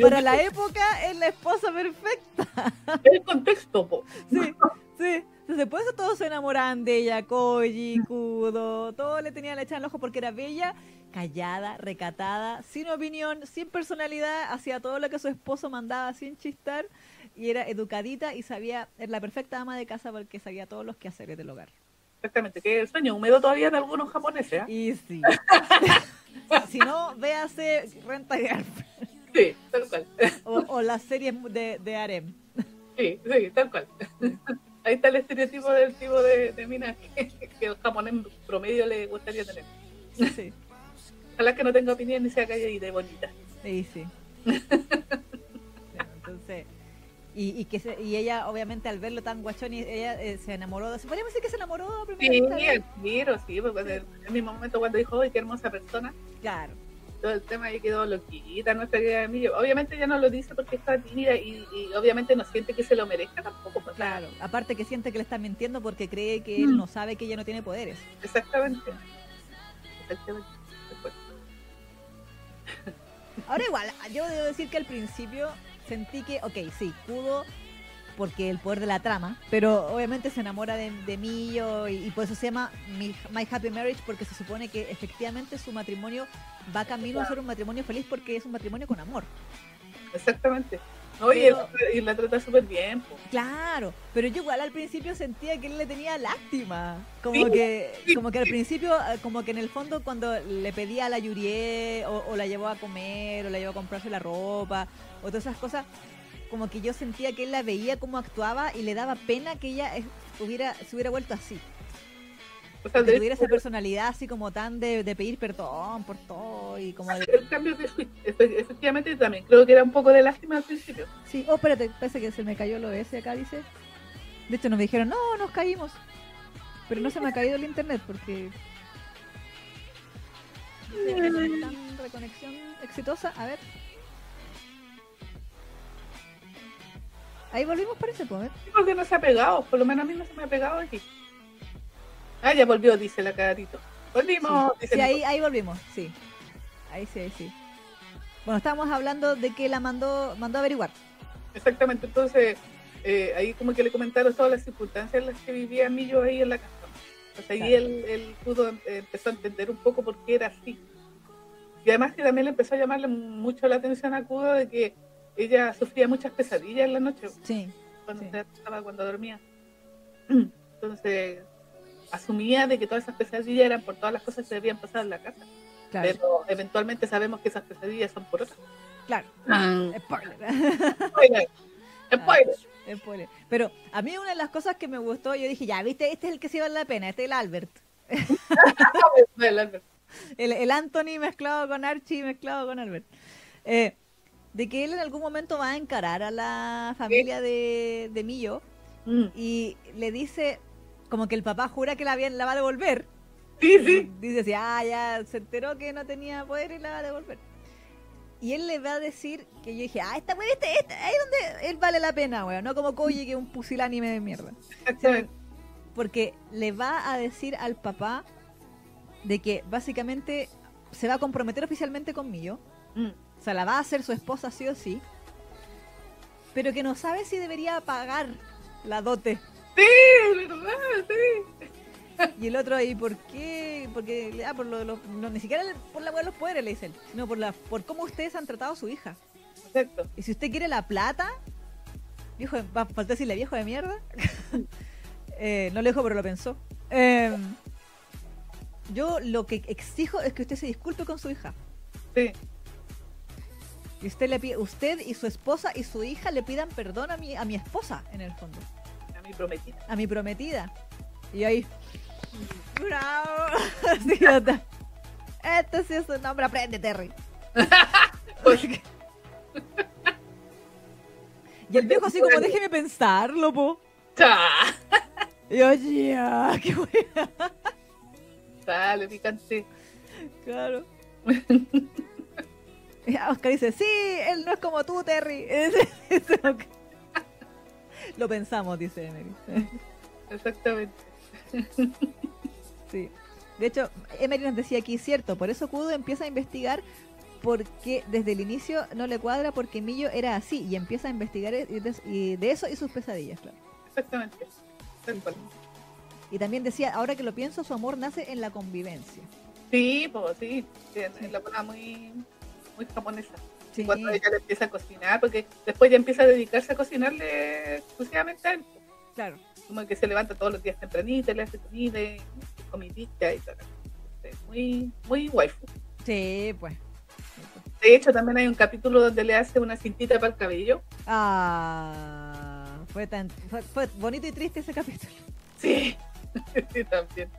Para la época es la esposa perfecta. El contexto, po. Sí, sí. Entonces, por eso todos se enamoraban de ella, Koji, Kudo, todos le tenían la echada el ojo porque era bella, callada, recatada, sin opinión, sin personalidad, hacía todo lo que su esposo mandaba sin chistar y era educadita y sabía, era la perfecta ama de casa porque sabía todos los quehaceres del hogar. Exactamente, que el sueño húmedo todavía en algunos japoneses. ¿eh? Y sí. si no, véase Renta Girlfriend. Sí, tal cual. O, o las series de, de Arem. Sí, sí, tal cual. Ahí está el estereotipo del tipo de, de mina que, que el japonés promedio le gustaría tener. Sí, Ojalá que no tenga opinión ni sea calle y de bonita. sí. sí. Entonces, y, y que se- y ella, obviamente, al verlo tan guachón, y ella eh, se enamoró de. Podríamos decir que se enamoró Sí, al tiro, sí, porque en el, el mismo momento cuando dijo, ¡ay, qué hermosa persona! Claro, Todo el tema ahí quedó loquita nuestra querida Emilio. Obviamente ella no lo dice porque está tímida y, y obviamente no siente que se lo merezca tampoco. pues, claro. Aparte que siente que le está mintiendo porque cree que él Mm. no sabe que ella no tiene poderes. Exactamente. Exactamente. Después. Ahora igual, yo debo decir que al principio sentí que, ok, sí, pudo porque el poder de la trama, pero obviamente se enamora de, de Millo y, y por eso se llama My Happy Marriage porque se supone que efectivamente su matrimonio va camino a ser un matrimonio feliz porque es un matrimonio con amor. Exactamente. No, y, Pero- él- y la trata súper bien. Claro, pero yo igual al principio sentía que él le tenía lástima. Como Sí, que, sí. como que al principio, eh, como que en el fondo cuando le pedía a la Yurie o, o la llevó a comer o la llevó a comprarse la ropa o todas esas cosas, como que yo sentía que él la veía cómo actuaba y le daba pena que ella eh, hubiera, se hubiera vuelto así. O sea, Que tuviera esa personalidad así como tan de, de pedir perdón por todo y como de... el cambio de efectivamente también creo que era un poco de lástima al principio. Sí, oh, espérate, parece que se me cayó el OBS acá, dice. De hecho, nos dijeron, no, nos caímos. Pero no se me ha caído el internet porque. Reconexión exitosa. A ver. Ahí volvimos, parece, pues, ver. Sí, porque no se ha pegado, por lo menos a mí no se me ha pegado aquí. Ah, ya volvió, dice la carito. Volvimos, dice Sí, mi- ahí, ahí volvimos, sí. Ahí sí, ahí sí. Bueno, estábamos hablando de que la mandó, mandó a averiguar. Exactamente, entonces eh, ahí como que le comentaron todas las circunstancias en las que vivía Millo ahí en la casa. Pues ahí Claro. él, él pudo em- empezó a entender un poco por qué era así. Y además que también le empezó a llamarle mucho la atención a Kudo de que ella sufría muchas pesadillas en la noche Sí. cuando Sí. estaba cuando dormía. Entonces asumía de que todas esas pesadillas eran por todas las cosas que habían pasado en la casa. Claro. Pero eventualmente sabemos que esas pesadillas son por otras. Claro. Ah. Spoiler. Spoiler. Spoiler. Spoiler. Pero a mí una de las cosas que me gustó, yo dije, ya, viste, este es el que sí vale la pena, este es el Albert. El, el Anthony mezclado con Archie mezclado con Albert. Eh, de que él en algún momento va a encarar a la familia de, de Millo Mm. y le dice, como que el papá jura que la, va a devolver. Sí, sí. Dice así, ah, ya se enteró que no tenía poder y la va a devolver. Y él le va a decir que yo dije, ah, esta weón, este, este, ahí es donde él vale la pena, weón. No como Koji, que es un pusilánime de mierda. Porque le va a decir al papá de que básicamente se va a comprometer oficialmente con Millo. Mm. O sea, la va a hacer su esposa sí o sí. Pero que no sabe si debería pagar la dote. Sí, verdad, sí. Y el otro, ¿y por qué? Porque, ah, por lo de los, no, ni siquiera por la hueá de los poderes, le dicen, sino por, la, por cómo ustedes han tratado a su hija. Exacto. Y si usted quiere la plata, viejo, va, faltó decirle viejo de mierda. Eh, no lo dijo, pero lo pensó. Eh, yo lo que exijo es que usted se disculpe con su hija. Sí. Y usted le pide, usted y su esposa y su hija le pidan perdón a mi, a mi esposa, en el fondo. A mi prometida. A mi prometida. Y ahí. ¡Bravo! Sí. Este sí es un nombre, aprende, Terry. Oye, Y el viejo así como, déjeme pensarlo, po. Y yo, ya, qué buena. Sale, picante. Claro. Oscar dice, sí, él no es como tú, Terry. Lo pensamos, dice Emery. Exactamente. Sí. De hecho, Emery nos decía aquí, cierto, por eso Kudo empieza a investigar porque desde el inicio no le cuadra porque Millo era así y empieza a investigar y de, y de eso y sus pesadillas, claro. Exactamente. Y también decía, ahora que lo pienso, su amor nace en la convivencia. Sí, pues sí. sí, la cosa muy, muy japonesa. Sí, Cuando ella le empieza a cocinar, porque después ya empieza a dedicarse a cocinarle exclusivamente a él. claro. Como que se levanta todos los días tempranito, le hace comida y comidita y tal. Muy, muy waifu. Sí, pues. De hecho, también hay un capítulo donde le hace una cintita para el cabello. Ah, Fue, tan, fue, fue bonito y triste ese capítulo. Sí, sí, también.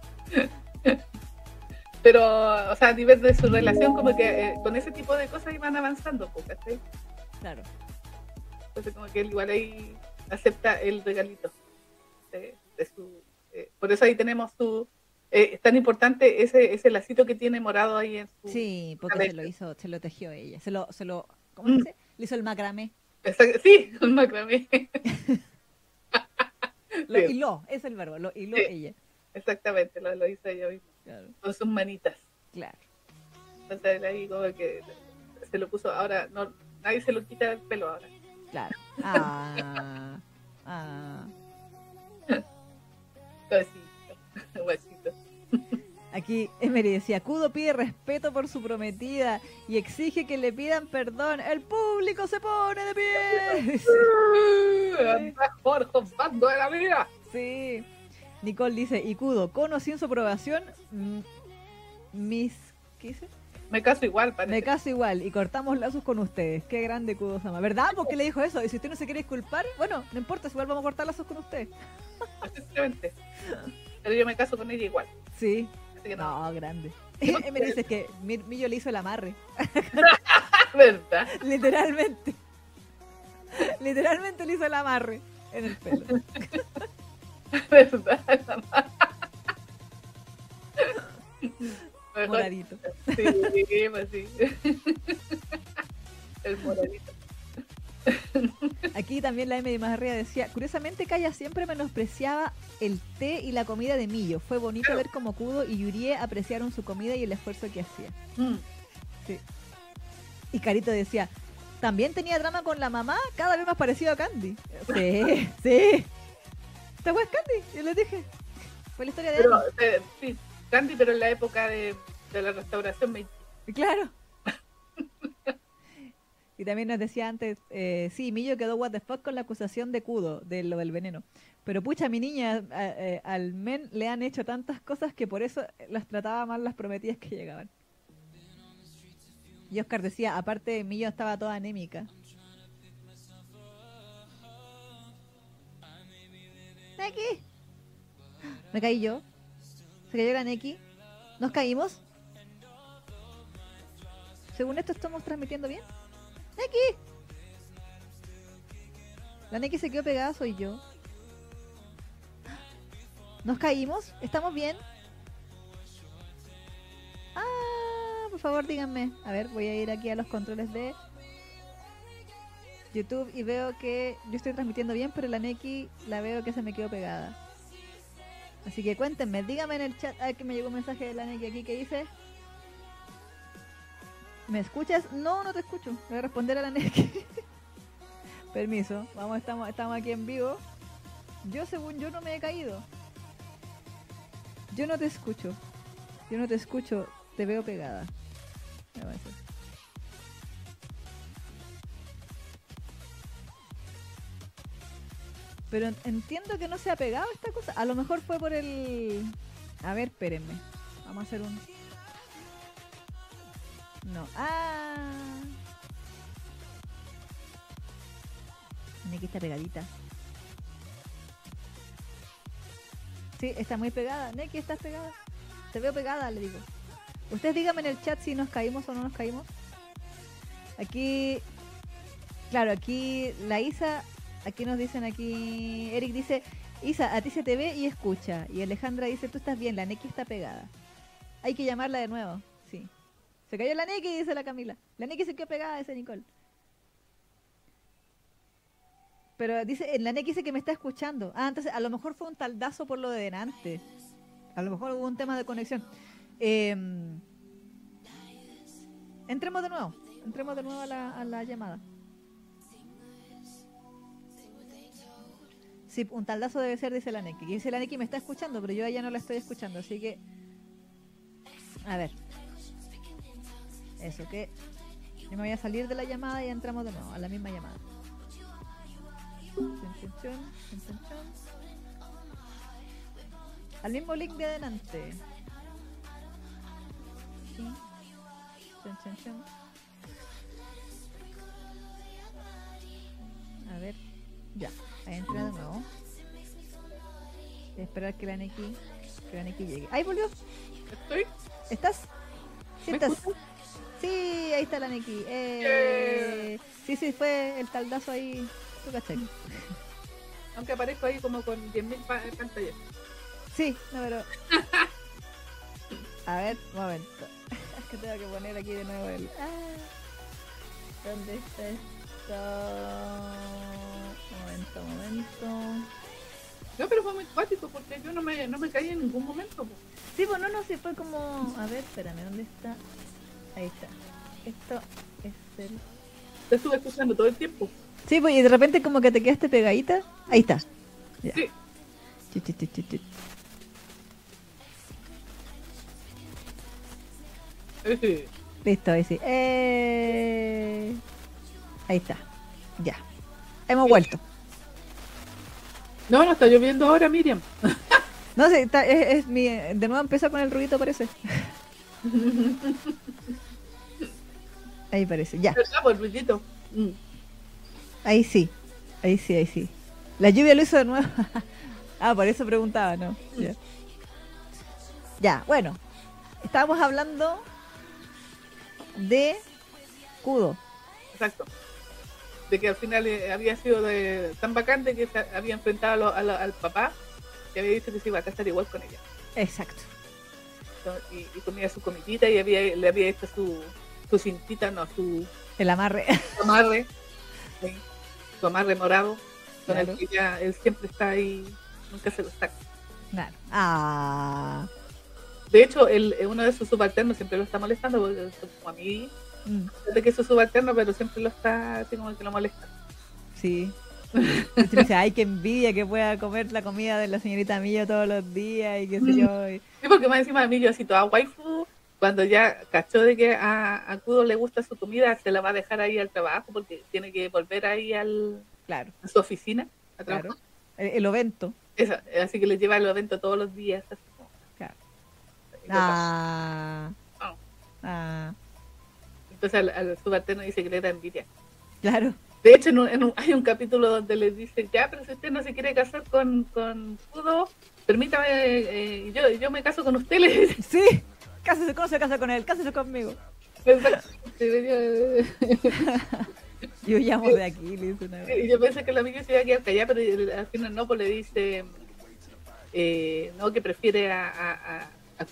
Pero, o sea, a nivel de su relación, como que eh, con ese tipo de cosas iban avanzando, ¿cachai? Claro. Entonces, como que él igual ahí acepta el regalito de, de su. eh, por eso ahí tenemos su. eh, es tan importante ese, ese lacito que tiene morado ahí en su. Sí, porque cabeza. se lo hizo, se lo tejió ella. Se lo, se lo, ¿cómo Mm. dice? Le hizo el macramé. Exacto, Sí, un macramé. Lo Sí. hiló, es el verbo, lo hiló Sí. ella. Exactamente, lo, lo hizo ella misma, Claro, con sus manitas. claro. Entonces él ahí como que se lo puso. Ahora, no nadie se lo quita el pelo ahora. claro. Ah, ah. Guachito, guachito. Aquí Emery decía, Kudo pide respeto por su prometida y exige que le pidan perdón. El público se pone de pie. Jorge, de la vida. Sí. Nicole dice, y Kudo, con o sin su aprobación, mm, mis... ¿Qué dice? Me caso igual, parece. Me caso igual y cortamos lazos con ustedes. Qué grande Kudo Sama. ¿Verdad? ¿Por qué le dijo eso? Y si usted no se quiere disculpar, bueno, no importa, igual vamos a cortar lazos con usted. Efectivamente. Pero yo me caso con ella igual. Sí. Así que no. No, grande. Emery dice que Mi- Millo le hizo el amarre. ¿Verdad? Literalmente. Literalmente le hizo el amarre en el pelo. ¿Verdad? Mejor- Moradito. Sí, pues sí. El moradito. Aquí también la M de más arriba decía, curiosamente Kaya siempre menospreciaba el té y la comida de Millo. Fue bonito ver cómo Kudo y Yurie apreciaron su comida y el esfuerzo que hacía. Mm. Y Carito decía, también tenía drama con la mamá, cada vez más parecido a Candy. Sí, sí. ¿Esta wea es Candy? Yo les dije. Fue la historia de Pero, eh, sí, Candy, pero en la época de, de la restauración. Claro. y también nos decía antes, eh, sí, Millo quedó what the fuck con la acusación de Kudo, de lo del veneno. Pero pucha, mi niña, a- eh, al men le han hecho tantas cosas que por eso las trataba mal las prometidas que llegaban. Y Oscar decía, aparte Millo estaba toda anémica. Neki. Me caí yo. Se cayó la Neki. ¿Nos caímos? Según esto estamos transmitiendo bien. ¡Neki! La Neki se quedó pegada, soy yo. ¿Nos caímos? ¿Estamos bien? Ah, por favor díganme. A ver, voy a ir aquí a los controles de YouTube y veo que yo estoy transmitiendo bien, pero la Neki la veo que se me quedó pegada. Así que cuéntenme, díganme en el chat. A ver que me llegó un mensaje de la Neki aquí que dice. ¿Me escuchas? No, no te escucho. Voy a responder a la Neki. Permiso. Vamos, estamos, estamos aquí en vivo. Yo, según yo, no me he caído. Yo no te escucho. Yo no te escucho. Te veo pegada. Pero en- entiendo que no se ha pegado esta cosa. A lo mejor fue por el... A ver, espérenme. Vamos a hacer un... No. Ah. Tiene que estar pegadita. Sí, está muy pegada. Neki, estás pegada. Te veo pegada, le digo. Ustedes díganme en el chat si nos caímos o no nos caímos. Aquí, claro, aquí la Isa, aquí nos dicen aquí, Eric dice, Isa, a ti se te ve y escucha. Y Alejandra dice, tú estás bien, la Neki está pegada. Hay que llamarla de nuevo, sí. Se cayó la Neki, dice la Camila. La Neki se quedó pegada, dice Nicole. Pero dice, la Neki dice que me está escuchando. Ah, entonces a lo mejor fue un taldazo por lo de delante. A lo mejor hubo un tema de conexión. Eh, entremos de nuevo. Entremos de nuevo a la, a la llamada. Un taldazo debe ser, dice la Neki. Dice la Neki me está escuchando, pero yo a ella no la estoy escuchando, así que... A ver. Eso, que yo me voy a salir de la llamada y entramos de nuevo a la misma llamada. Al mismo link de adelante. A ver. Ya. Entra de nuevo. esperar que la Neki, que la Neki llegue. ¡Ahí volvió! ¿Estoy? ¿Estás? ¿Sí estás? Sí, ahí está la Neki. Eh, sí, sí, fue el taldazo ahí. ¿Tú cachai? Aunque aparezco ahí como con 10.000 pantallas. Sí, no, pero... A ver, un momento. Es que tengo que poner aquí de nuevo el... Ah, ¿Dónde está esto? Momento, momento. No, pero fue muy cuático porque yo no me, no me caí en ningún momento. Sí, pues no, no, sí, fue como... A ver, espérame, ¿dónde está? Ahí está. Esto es el... Te estuve escuchando todo el tiempo. Sí, pues y de repente como que te quedaste pegadita. Ahí está. Ya. Sí. Listo, ahí sí. Eh... Ahí está. Ya. Hemos vuelto. No, no está lloviendo ahora, Miriam. no sé, está, es, mi. De nuevo empieza con el ruido, parece. ahí parece, ya. El. Mm. Ahí sí. Ahí sí, ahí sí. La lluvia lo hizo de nuevo. ah, por eso preguntaba, ¿no? Ya. ya, bueno. Estábamos hablando de Kudo. Exacto. De que al final eh, había sido de, tan vacante que había enfrentado al papá que había dicho que se iba a casar igual con ella. Exacto. Y, comía su comidita y había, le había hecho su, su cintita, no, su... El amarre. Su amarre. Su amarre morado. Con el que ya él siempre está ahí, nunca se lo saca. Claro. Ah. De hecho, el, uno de sus subalternos siempre lo está molestando, porque como a mí, mm. de que es su subalterno, pero siempre lo está, así como que lo molesta. Sí. dice, ay, qué envidia que pueda comer la comida de la señorita Millo todos los días y qué sé yo. Sí, porque más encima de Millo, así toda waifu, cuando ya cachó de que a, a Kudo le gusta su comida, se la va a dejar ahí al trabajo porque tiene que volver ahí al, claro. a su oficina. A claro. El, el, ovento. así que le lleva el ovento todos los días. Ah. ah. Entonces al, subalterno dice que le da envidia. Claro. De hecho, hay un capítulo donde le dice, ya, pero si usted no se quiere casar con, con Pudo, permítame, eh, yo, yo me caso con usted, le dice. Sí, cásese, ¿cómo se casa con él? Cásese conmigo. yo llamo de aquí, le dice una Y yo pensé que la amiga se iba a quedar callada, pero al final no, pues le dice, eh, no, que prefiere a, a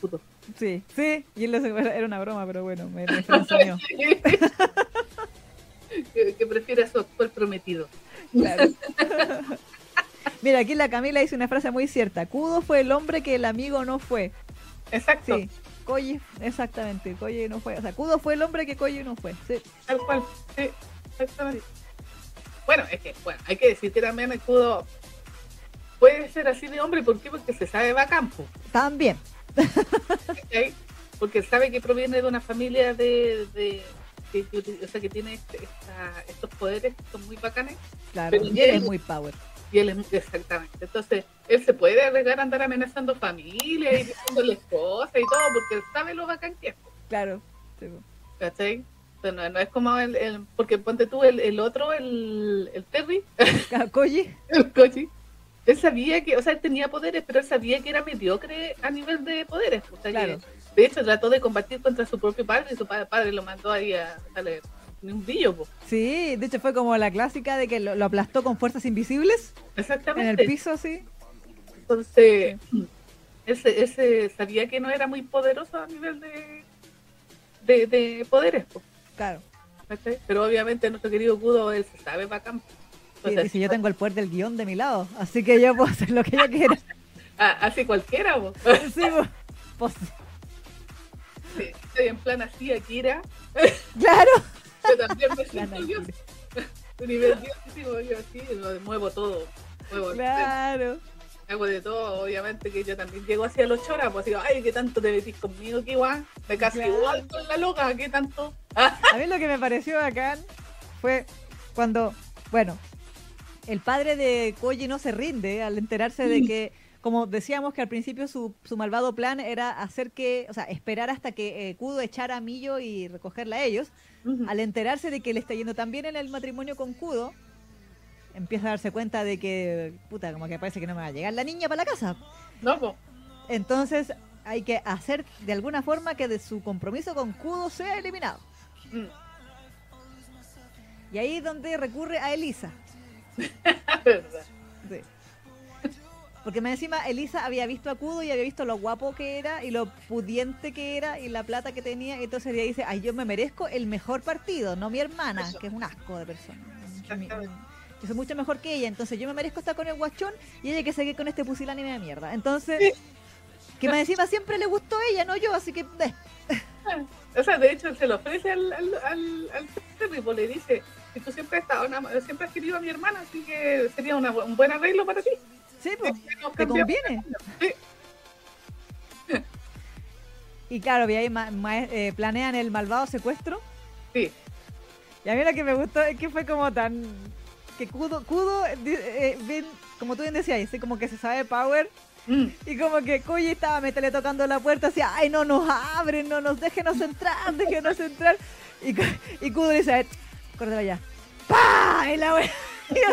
Sí, sí, y él era una broma, pero bueno, me, me que, prefiere a su actual prometido. Mira, aquí la Camila dice una frase muy cierta. Kudo fue el hombre que el amigo no fue. Exacto. Sí, Koji, exactamente, Koji no fue. O sea, Kudo fue el hombre que Koji no fue. Sí. Tal cual, sí, exactamente. Bueno, es que, bueno, hay que decir que también el Kudo puede ser así de hombre, ¿por qué? Porque se sabe va a campo. También, porque sabe que proviene de una familia de, que, o sea, que tiene este, estos poderes que son muy bacanes. Claro, y él, es muy power. Y él es exactamente. Entonces, él se puede arriesgar a andar amenazando familia y diciéndole cosas y todo, porque él sabe lo bacán que es. Claro. ¿Cachai? no, no, es como el, porque ponte tú el, el otro, el, el Terry. ¿El Koji? El Koji él sabía que, o sea, él tenía poderes, pero él sabía que era mediocre a nivel de poderes. O sea, que, de hecho, trató de combatir contra su propio padre y su padre, lo mandó ahí a salir ni un billo. Sí, de hecho fue como la clásica de que lo, aplastó con fuerzas invisibles. Exactamente. En el piso, sí. Entonces, ese, sabía que no era muy poderoso a nivel de, de, poderes. Claro. Pero obviamente nuestro querido Kudo, él se sabe bacán si yo tengo el poder del guion de mi lado, así que yo puedo hacer lo que yo quiera. Ah, así cualquiera, vos. Sí, vos. estoy en plan así, Akira. Claro. Yo también me siento yo. nivel yo así, lo muevo todo. Muevo claro. Hago de todo, obviamente que yo también llego hacia los choras, pues digo, ay, qué tanto te metís conmigo, qué igual, me casi igual con la loca, qué tanto. A mí lo que me pareció bacán fue cuando, bueno, el padre de Koji no se rinde al enterarse de que, como decíamos que al principio su, su malvado plan era hacer que, o sea, esperar hasta que eh, Kudo echara a Millo y recogerla a ellos. Al enterarse de que le está yendo tan bien en el matrimonio con Kudo, empieza a darse cuenta de que, puta, como que parece que no me va a llegar la niña para la casa. No, po. Entonces hay que hacer de alguna forma que de su compromiso con Kudo sea eliminado. Mm. Y ahí es donde recurre a Elisa. Verdad. Sí. Porque más encima Elisa había visto a Kudo y había visto lo guapo que era y lo pudiente que era y la plata que tenía. Y entonces ella dice, ay, yo me merezco el mejor partido, no mi hermana, Eso. que es un asco de persona. Exactamente. Yo soy mucho mejor que ella, entonces yo me merezco estar con el guachón y ella que se quede con este pusilánime de mierda. Entonces, Sí. que más encima siempre le gustó ella, no yo, así que... eh, O sea, de hecho, se lo ofrece al, al, al, le dice, si tú siempre has, estado siempre has querido a mi hermana, así que sería una un buen arreglo para ti. sí, pues, te conviene. Sí. Y claro, y ahí ma- ma- eh, planean el malvado secuestro. Sí, Y a mí lo que me gustó es que fue como tan. Que Kudo, Kudo eh, bien- como tú bien decías, así como que se sabe Power. Mm. Y como que Koji estaba metele tocando la puerta, así, ay, no nos abren, no nos déjenos entrar, déjenos entrar. Y, y Kudo dice, córtala allá. ¡Pah! Y la wea,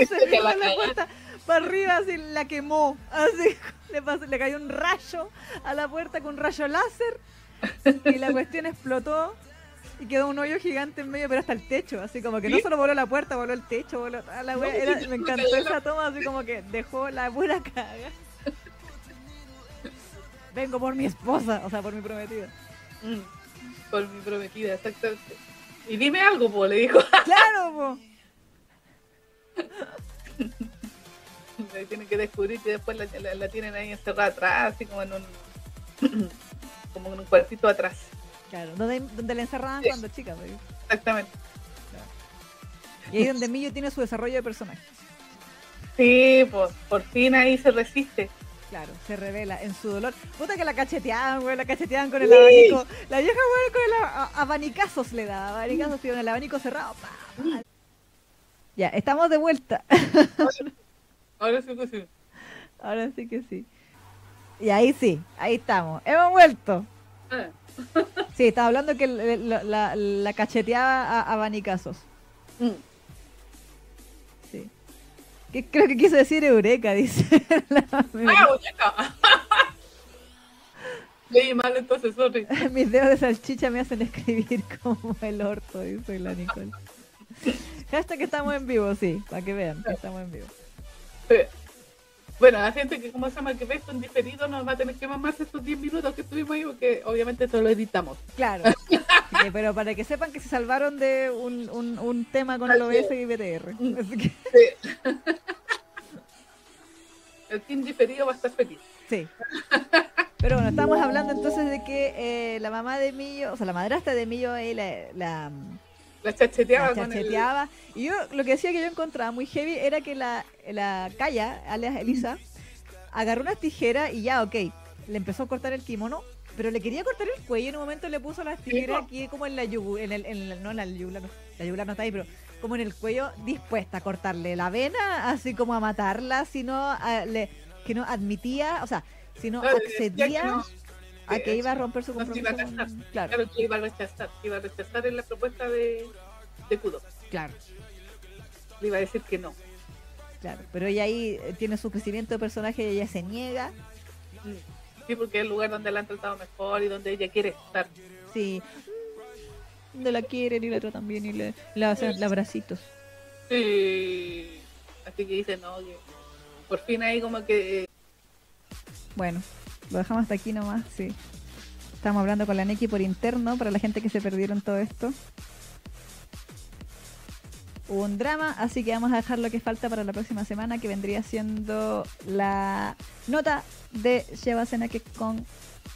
se vino la puerta para arriba, así la quemó. Así, le, pasó- le cayó un rayo a la puerta con un rayo láser. Y la cuestión explotó. Y quedó un hoyo gigante en medio, pero hasta el techo. Así como que no solo voló la puerta, voló el techo, voló la wea. No, Era- sí, me encantó esa toma, así como que dejó la pura caga. Vengo por mi esposa, o sea, por mi prometida. Mm. Por mi prometida, exactamente. Y dime algo, pues, le dijo. ¡Claro, po! Tienen que descubrir que después la, la- la tienen ahí encerrada atrás, así como en un como en un cuartito atrás. Claro, donde, donde la encerraban Sí. cuando chica. Exactamente. Y ahí donde Millo tiene su desarrollo de personaje. Sí, pues por fin ahí se resiste. Claro, se revela en su dolor. Puta que la cacheteaban, güey, la cacheteaban con el Sí. abanico. La vieja, güey, con el abanicazos le daba. Abanicazos, sí, con el abanico cerrado. pa, pa. Ya, estamos de vuelta. Ahora sí que sí. Ahora sí que sí. Y ahí sí, ahí estamos. Hemos vuelto. Ah, Sí, estaba hablando que le- la, la- la cacheteaba a abanicazos. mm. Que creo que quiso decir Eureka, dice. la ¡Ah, muñeca! Leí mal entonces, sorry. Mis dedos de salchicha me hacen escribir como el orto, dice la Nicole. Hashtag que estamos en vivo, sí, para que vean que estamos en vivo. Sí. Bueno, la gente que como se llama que ve esto en diferido nos va a tener que mamar estos 10 minutos que estuvimos ahí porque obviamente esto lo editamos. Claro. Sí, pero para que sepan que se salvaron de un, un, un tema con el OBS y BTR. Mm. Así que, Sí. El team diferido va a estar feliz. sí. Pero bueno, estamos hablando entonces de que eh, la mamá de Millo, o sea, la madrastra de Millo ahí la, la, La chacheteaba la con el... chacheteaba. Y yo lo que decía que yo encontraba muy heavy era que la, la Kaya, alias Elisa, agarró unas tijeras y ya, ok, le empezó a cortar el kimono, pero le quería cortar el cuello y en un momento le puso las tijeras aquí como en la yugu, en el, en el- no en la yugular, no, la yugular no está ahí, pero como en el cuello dispuesta a cortarle la vena, así como a matarla, si no, a- le- que no admitía, o sea, si no Claro, que accedía no, a que iba a romper su no se iba a compromiso. con- claro, Claro que iba a rechazar, iba a rechazar en la propuesta de, de Kudo. claro. Le iba a decir que no. Claro, pero ella ahí eh, tiene su crecimiento de personaje y ella se niega. Sí, porque es el lugar donde la han tratado mejor y donde ella quiere estar. Sí. No la quieren y la tratan bien y le, le hacen abracitos. Sí. Así que dice, no, que por fin ahí como que... Bueno, lo dejamos hasta aquí nomás, sí. Estamos hablando con la Neki por interno para la gente que se perdieron todo esto. Hubo un drama, así que vamos a dejar lo que falta para la próxima semana, que vendría siendo la nota de Sheva que con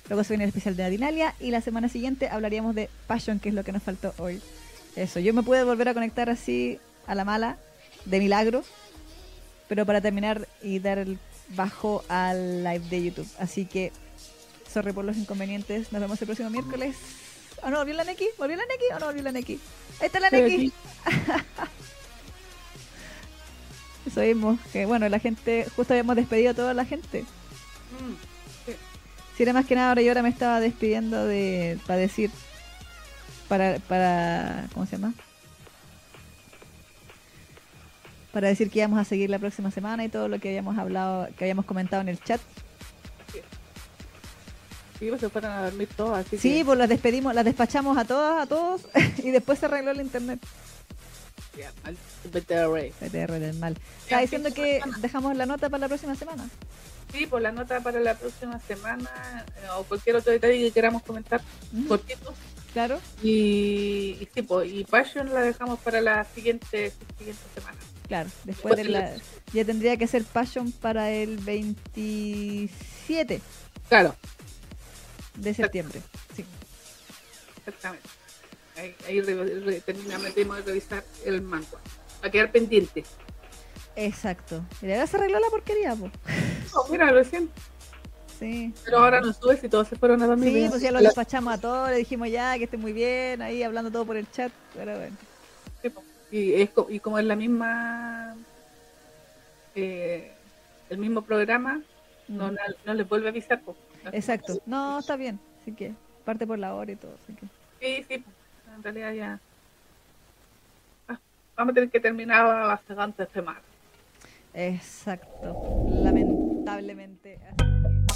luego se viene el especial de Adinalia y la semana siguiente hablaríamos de Passion, que es lo que nos faltó hoy. Eso, yo me pude volver a conectar así a la mala, de milagro, pero para terminar y dar el bajo al live de YouTube. Así que, sorry por los inconvenientes. Nos vemos el próximo miércoles. ¿O no volvió la Neki? ¿Volvió la Neki o no volvió la Neki? Ahí está la Neki. Eso vimos, que bueno, la gente, justo habíamos despedido a toda la gente. mm, Si era más que nada, ahora yo ahora me estaba despidiendo de, para decir, para, para, ¿cómo se llama? para decir que íbamos a seguir la próxima semana y todo lo que habíamos hablado, que habíamos comentado en el chat. Sí, pues se fueron a dormir todos, así Sí, que- pues las despedimos, las despachamos a todas, a todos, y después se arregló el internet. Ya, mal, BTR. PTR del mal. Está diciendo que dejamos la nota para la próxima semana. Sí, por la nota para la próxima semana eh, o cualquier otro detalle que queramos comentar Ujú, cortito. Claro. Y, y sí, pues, y Passion la dejamos para la siguiente, siguiente semana. Claro, después de la... Ya tendría que ser Passion para el 27 Claro, de septiembre. Sí. exactamente. Ahí, ahí re- re- terminamos de revisar el manga. Va a quedar pendiente. Exacto. Y ahora se arregló la porquería, pues. Oh, mira, recién. Sí. Pero ahora no sube si todos se fueron a dormir. Sí, pues ya lo La- despachamos a todos, le dijimos ya que esté muy bien, ahí hablando todo por el chat, pero bueno. Sí, po. y, es y como es la misma eh, el mismo programa no, Mm. no, no les vuelve a avisar po. Exacto. No, está bien, así que parte por la hora y todo, así que. sí, sí, po. En realidad ya Ah, vamos a tener que terminar hasta antes de Exacto. Lamentablemente. así.